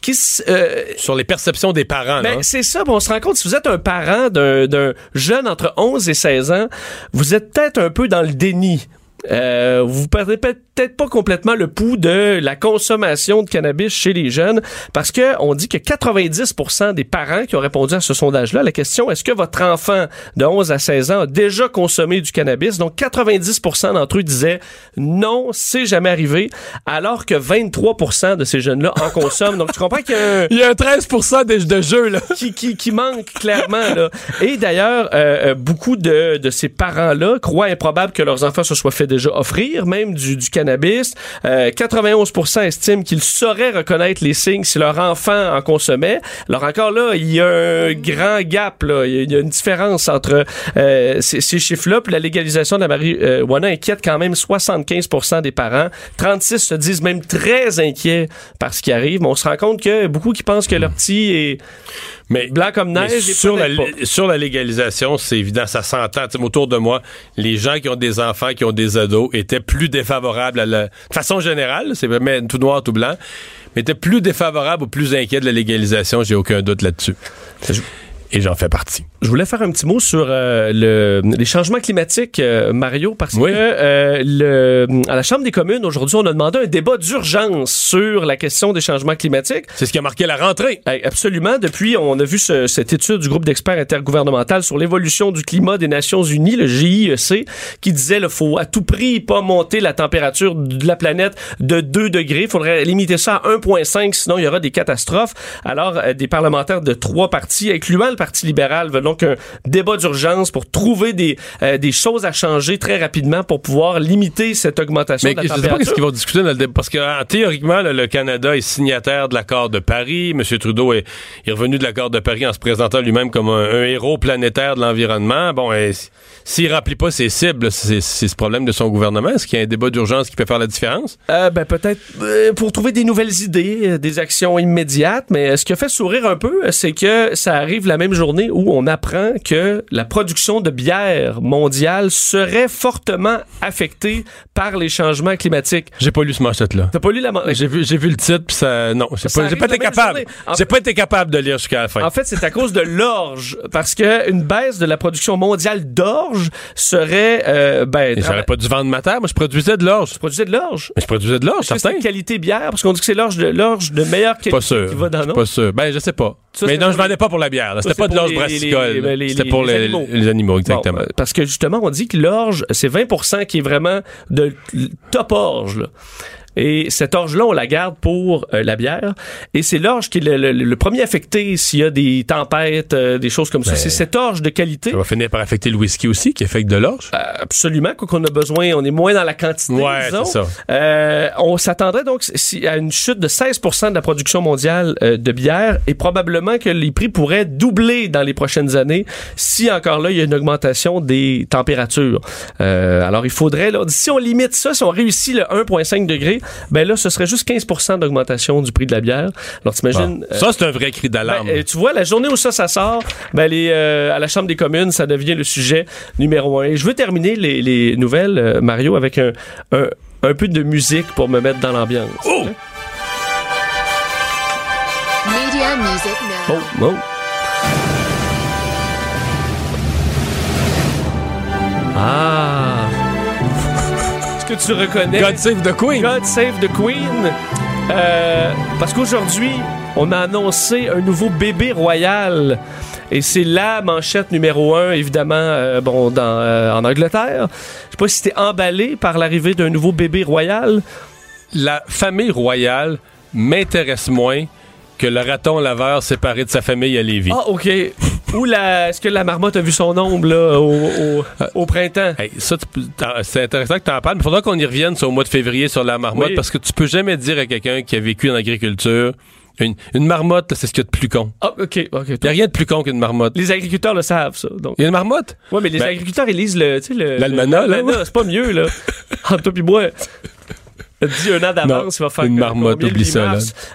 qui euh, Sur les perceptions des parents, ben, c'est ça. bon, on se rend compte, si vous êtes un parent d'un d'un jeune entre 11 et 16 ans, vous êtes peut-être un peu dans le déni. Euh, vous perdez peut-être pas complètement le pouls de la consommation de cannabis chez les jeunes parce que on dit que 90% des parents qui ont répondu à ce sondage-là, la question est-ce que votre enfant de 11 à 16 ans a déjà consommé du cannabis? Donc 90% d'entre eux disaient non, c'est jamais arrivé, alors que 23% de ces jeunes-là en consomment. Donc tu comprends qu'il y a un, Il y a un 13 de, de jeux, là. qui, qui, qui manque clairement. Là. Et d'ailleurs, euh, euh, beaucoup de, de ces parents-là croient improbable que leurs enfants se soient fait déjà offrir même du, cannabis. Euh, 91% estiment qu'ils sauraient reconnaître les signes si leur enfant en consommait. Alors encore là, il y a un grand gap. Il, y a, une différence entre euh, ces, ces chiffres-là. Puis la légalisation de la marijuana inquiète quand même 75% des parents. 36 se disent même très inquiets par ce qui arrive. Mais on se rend compte que beaucoup qui pensent que leur petit est Mais, blanc comme neige. sur, la, pas. sur la légalisation, c'est évident, ça s'entend. Autour de moi, les gens qui ont des enfants, qui ont des ados, étaient plus défavorables à la... De façon générale, c'est vraiment tout noir, tout blanc, mais étaient plus défavorables ou plus inquiets de la légalisation, j'ai aucun doute là-dessus. Et j'en fais partie. Je voulais faire un petit mot sur euh, le, les changements climatiques, euh, Mario, parce Oui. que euh, le, à la Chambre des communes, aujourd'hui, on a demandé un débat d'urgence sur la question des changements climatiques. C'est ce qui a marqué la rentrée. Absolument. Depuis, on a vu ce- cette étude du groupe d'experts intergouvernemental sur l'évolution du climat des Nations Unies, le GIEC, qui disait qu'il faut à tout prix pas monter la température de la planète de 2 degrés. Il faudrait limiter ça à 1,5, sinon il y aura des catastrophes. Alors, euh, des parlementaires de trois partis, incluant le Parti libéral, veulent donc un débat d'urgence pour trouver des, euh, des choses à changer très rapidement pour pouvoir limiter cette augmentation Mais de la je sais pas température. qu'est-ce qu'ils vont discuter dans le débat. Parce que euh, théoriquement, là, le Canada est signataire de l'accord de Paris. M. Trudeau est, est revenu de l'accord de Paris en se présentant lui-même comme un, un héros planétaire de l'environnement. Bon, s- s'il remplit pas ses cibles, c'est ce problème de son gouvernement. Est-ce qu'il y a un débat d'urgence qui peut faire la différence? Euh, ben peut-être euh, pour trouver des nouvelles idées, euh, des actions immédiates, mais euh, ce qui a fait sourire un peu, euh, c'est que ça arrive la même journée où on apprend que la production de bière mondiale serait fortement affectée par les changements climatiques. J'ai pas lu ce manchette-là. T'as pas lu la man- J'ai vu, j'ai vu le titre, puis ça. Non, j'ai pas, pas été capable. J'ai pas été capable de lire jusqu'à la fin. En fait, c'est à cause de l'orge, parce que une baisse de la production mondiale d'orge serait euh, ben Et j'aurais pas dû vendre ma terre. Moi, je produisais de l'orge. tu produisais de l'orge. Mais je produisais de l'orge, certain. c'est qualité bière? Parce qu'on dit que c'est l'orge de l'orge de meilleure qualité Pas sûr. qui va dans Je pas sûr. Ben, je sais pas. Ça, mais non, je vendais pas pour la bière. C'était pas de l'orge brassicole. les- C'était pour les les, animaux. les animaux, exactement. Bon, euh, parce que justement, on dit que l'orge, c'est 20% qui est vraiment de top orge. là. Et cette orge-là, on la garde pour euh, la bière. Et c'est l'orge qui est le, le- le premier affecté s'il y a des tempêtes, euh, des choses comme ça. Ben, C'est cette orge de qualité. Ça va finir par affecter le whisky aussi, qui affecte de l'orge. Euh, Absolument, quoi qu'on a besoin, on est moins dans la quantité. Ouais, disons. c'est ça. Euh, on s'attendrait donc si- à une chute de 16% de la production mondiale euh, de bière et probablement que les prix pourraient doubler dans les prochaines années si encore là il y a une augmentation des températures. Euh, alors il faudrait, là, si on limite ça, si on réussit le 1,5 degré, ben là ce serait juste 15% d'augmentation du prix de la bière. Alors t'imagines... Ça, c'est un vrai cri d'alarme. ben, tu vois, la journée où ça, ça sort, ben, les, euh, à la Chambre des communes, ça devient le sujet numéro un. Et je veux terminer les, les nouvelles, euh, Mario, avec un, un, un peu de musique pour me mettre dans l'ambiance. Oh! Media Music Now. Oh, oh. Ah! Que tu reconnais. God Save the Queen. God Save the Queen. Euh, parce qu'aujourd'hui, on a annoncé un nouveau bébé royal. Et c'est la manchette numéro un, évidemment, euh, bon, dans, euh, en Angleterre. Je sais pas si t'es emballé par l'arrivée d'un nouveau bébé royal. La famille royale m'intéresse moins que le raton laveur séparé de sa famille à Lévis. Ah, OK. Ou la, est-ce que la marmotte a vu son ombre, là, au, au, au printemps? Hey, ça, c'est intéressant que tu en parles, mais il faudra qu'on y revienne sur au mois de février sur la marmotte Oui. parce que tu peux jamais dire à quelqu'un qui a vécu en agriculture une, une marmotte, là, c'est ce qu'il y a de plus con. Ah, OK, OK. Il n'y a rien de plus con qu'une marmotte. Les agriculteurs le savent, ça. Donc. Il y a une marmotte? Ouais, mais les Ben, agriculteurs, ils lisent le, tu sais, le. L'almanach, là, ouais. C'est pas mieux, là. Entre toi pis moi. Dis un an d'avance, il va faire une marmotte, oublie ça.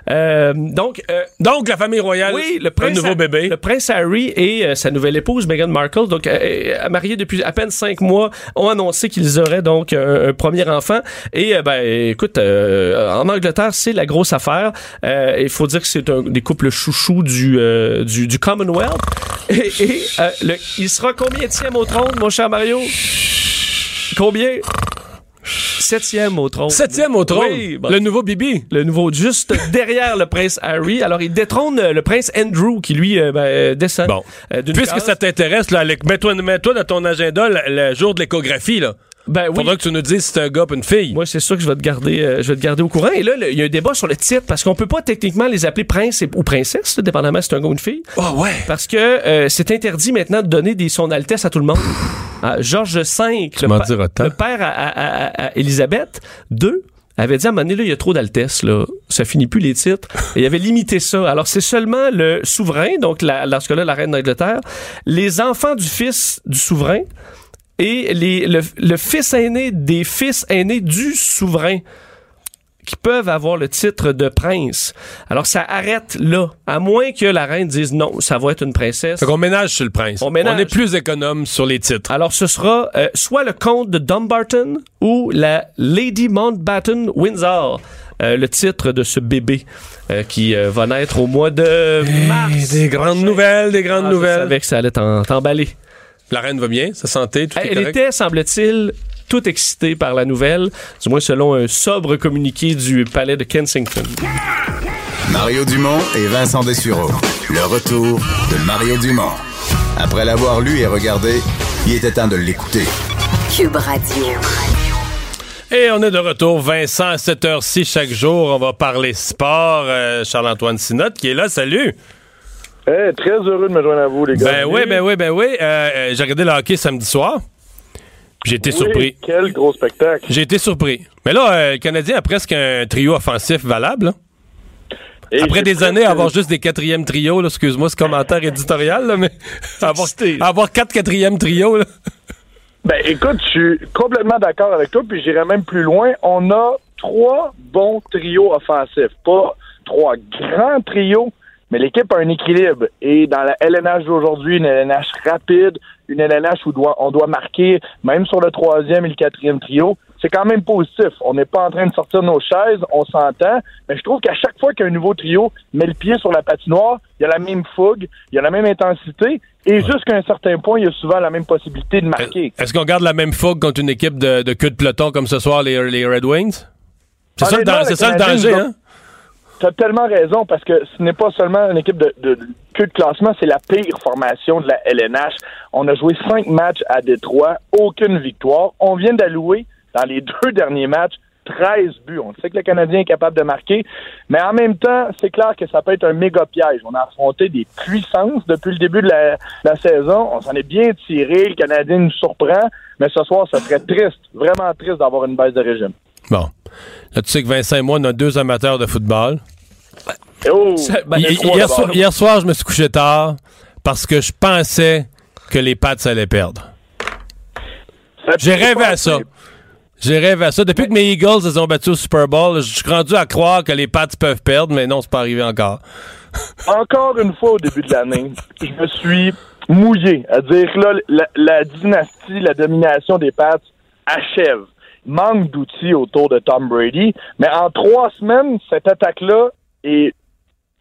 Euh, donc, euh, Donc, la famille royale, oui, le un prince, nouveau bébé. le prince Harry et euh, sa nouvelle épouse Meghan Markle, donc euh, euh, mariés depuis à peine cinq mois, ont annoncé qu'ils auraient donc un, un premier enfant. Et ben, écoute, euh, en Angleterre, c'est la grosse affaire. Euh, Il faut dire que c'est un des couples chouchous du euh, du, du Commonwealth. Et, et, euh, le- il sera combien au trône, mon cher Mario? Combien? Septième au trône. Septième au trône. Oui, bon. Le nouveau Bibi. Le nouveau, juste derrière le prince Harry. Alors, il détrône euh, le prince Andrew, qui lui euh, ben, euh, descend. Bon. euh, Puisque case. ça t'intéresse, là, mets-toi, mets-toi dans ton agenda le, le jour de l'échographie, là. Ben oui. Faudra que tu nous dises si c'est un gars ou une fille. Moi, c'est sûr que je vais te garder, euh, je vais te garder au courant. Et là, il y a un débat sur le titre parce qu'on peut pas techniquement les appeler prince et- ou princesse, là, dépendamment si c'est un gars ou une fille. Ah ouais. Parce que euh, c'est interdit maintenant de donner des son Altesse à tout le monde. Ah, Georges V, le, pa- le père à, à, à- à Élisabeth II, avait dit à un moment donné, là, il y a trop d'altesse, là. Ça finit plus les titres. Et il avait limité ça. Alors, c'est seulement le souverain, donc, la, ce cas-là, la reine d'Angleterre, les enfants du fils du souverain et les, le, le fils aîné des fils aînés du souverain qui peuvent avoir le titre de prince. Alors, ça arrête là. À moins que la reine dise non, ça va être une princesse. Fait qu'on ménage sur le prince. On ménage. est plus économe sur les titres. Alors, ce sera euh, soit le comte de Dumbarton ou la Lady Mountbatten Windsor, euh, le titre de ce bébé euh, qui euh, va naître au mois de mars. des grandes nouvelles, des grandes Ah, Je nouvelles. savais que ça allait t'emballer. La reine va bien, sa santé, tout est Elle était, semble-t-il, tout excitée par la nouvelle, du moins selon un sobre communiqué du palais de Kensington. Mario Dumont et Vincent Dessureau. Le retour de Mario Dumont. Après l'avoir lu et regardé, il était temps de l'écouter. Cube Radio. Et on est de retour, Vincent, à cette heure-ci, chaque jour, on va parler sport. Euh, Charles-Antoine Sinotte qui est là, salut. Très heureux de me joindre à vous, les gars. Ben oui, ben oui, ben oui. Euh, euh, J'ai regardé le hockey samedi soir. J'ai été Oui, surpris. Quel gros spectacle. J'ai été surpris. Mais là, euh, le Canadien a presque un trio offensif valable. hein. Et Après des années, avoir juste des quatrièmes trios, excuse-moi ce commentaire éditorial, là, mais avoir, avoir quatre quatrièmes trios, là. Ben écoute, je suis complètement d'accord avec toi, puis j'irai même plus loin. On a trois bons trios offensifs. Pas trois grands trios, mais l'équipe a un équilibre. Et dans la LNH d'aujourd'hui, une LNH rapide, une LNH où on doit marquer, même sur le troisième et le quatrième trio, c'est quand même positif. On n'est pas en train de sortir nos chaises, on s'entend, mais je trouve qu'à chaque fois qu'un nouveau trio met le pied sur la patinoire, il y a la même fougue, il y a la même intensité, et jusqu'à un certain point, il y a souvent la même possibilité de marquer. Est-ce qu'on garde la même fougue contre une équipe de, de queue de peloton comme ce soir, les, les Red Wings? C'est ça, le, le ça le danger, hein? T'as tellement raison parce que ce n'est pas seulement une équipe de, de queue de classement, c'est la pire formation de la LNH. On a joué cinq matchs à Détroit, aucune victoire. On vient d'allouer dans les deux derniers matchs 13 buts. On sait que le Canadien est capable de marquer, mais en même temps, c'est clair que ça peut être un méga piège. On a affronté des puissances depuis le début de la, la saison. On s'en est bien tiré. Le Canadien nous surprend, mais ce soir, ça serait triste, vraiment triste d'avoir une baisse de régime. Bon. Là, tu sais que Vincent et moi, on a deux amateurs de football. Oh! Ben, hier, soir, hier soir, je me suis couché tard parce que je pensais que les Pats allaient perdre. J'ai rêvé à ça. J'ai rêvé à ça. Depuis que mes Eagles les ont battus au Super Bowl, je suis rendu à croire que les Pats peuvent perdre, mais non, c'est pas arrivé encore. encore une fois au début de l'année, je me suis mouillé à dire que là, la, la dynastie, la domination des Pats achève. Manque d'outils autour de Tom Brady, mais en trois semaines, cette attaque-là est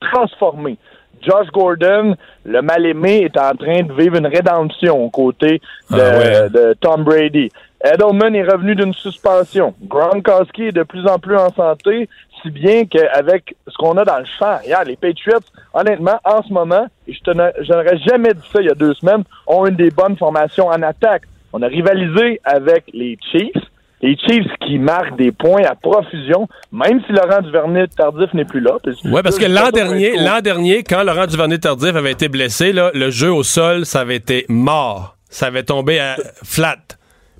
transformé. Josh Gordon, le mal-aimé, est en train de vivre une rédemption aux côtés de, Ah ouais. de Tom Brady. Edelman est revenu d'une suspension. Gronkowski est de plus en plus en santé, si bien qu'avec ce qu'on a dans le champ, hier, les Patriots, honnêtement, en ce moment, et je n'aurais jamais dit ça il y a deux semaines, ont une des bonnes formations en attaque. On a rivalisé avec les Chiefs. Les Chiefs qui marquent des points à profusion, même si Laurent Duvernay tardif n'est plus là. Ouais, parce que l'an dernier, l'an dernier, quand Laurent Duvernay-Tardif avait été blessé, là, le jeu au sol, ça avait été mort. Ça avait tombé à flat.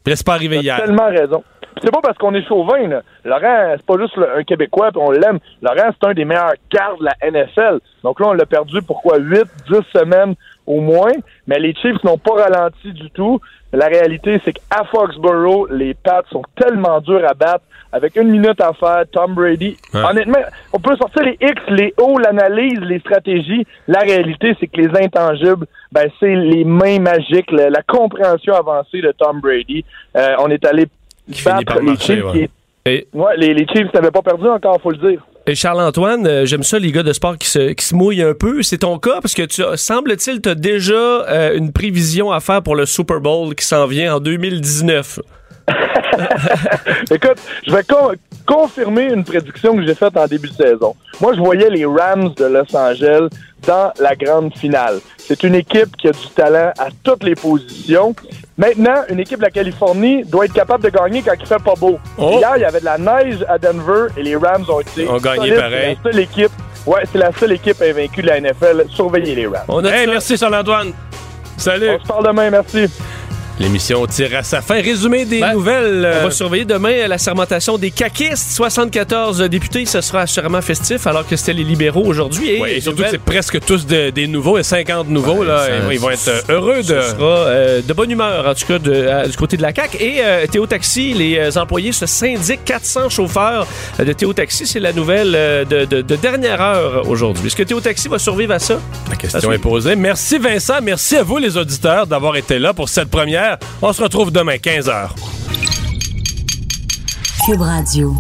Puis là, c'est pas arrivé hier. tellement raison. C'est pas parce qu'on est chauvin, là. Laurent, c'est pas juste le- un Québécois puis on l'aime. Laurent, c'est un des meilleurs gardes de la NFL. Donc là, on l'a perdu pourquoi 8, 10 semaines au moins. Mais les Chiefs n'ont pas ralenti du tout. La réalité, c'est qu'à Foxborough, les Pats sont tellement durs à battre. Avec une minute à faire, Tom Brady. Ouais. Honnêtement, on peut sortir les X, les O, l'analyse, les stratégies. La réalité, c'est que les intangibles, ben, c'est les mains magiques, la, la compréhension avancée de Tom Brady. Euh, on est allé battre les marcher, Chiefs. ouais. qui- Et- Ouais, les, les Chiefs n'avaient pas perdu encore, faut le dire. Et Charles-Antoine, euh, j'aime ça, les gars de sport qui se, qui se mouillent un peu. C'est ton cas parce que tu semble-t-il, tu as déjà euh, une prévision à faire pour le Super Bowl qui s'en vient en 2019. Écoute, je vais con- confirmer une prédiction que j'ai faite en début de saison. Moi, je voyais les Rams de Los Angeles dans la grande finale. C'est une équipe qui a du talent à toutes les positions. Maintenant, une équipe de la Californie doit être capable de gagner quand il fait pas beau. Oh! Hier, il y avait de la neige à Denver et les Rams ont été Ont gagné solides. pareil. C'est la seule équipe. Ouais, c'est la seule équipe invaincue de la NFL. Surveillez les Rams. On a Hey, merci Charles-Antoine. Salut. On se parle demain, merci. L'émission tire à sa fin. Résumé des Ben, nouvelles. On euh, va surveiller demain la sermentation des caquistes. 74 députés, ce sera assurément festif, alors que c'était les libéraux aujourd'hui. Et, ouais, et surtout c'est presque tous de- des nouveaux, et 50 nouveaux. là, ça- et ils vont être euh, heureux de. Ce sera euh, de bonne humeur, en tout cas, de- euh, du côté de la CAQ. Et euh, Théo Taxi, les euh, employés se syndiquent 400 chauffeurs euh, de Théo Taxi. C'est la nouvelle euh, de, de- de dernière heure aujourd'hui. Est-ce que Théo Taxi va survivre à ça? La question est posée. Merci Vincent. Merci à vous, les auditeurs, d'avoir été là pour cette première. On se retrouve demain, 15h. Cube Radio.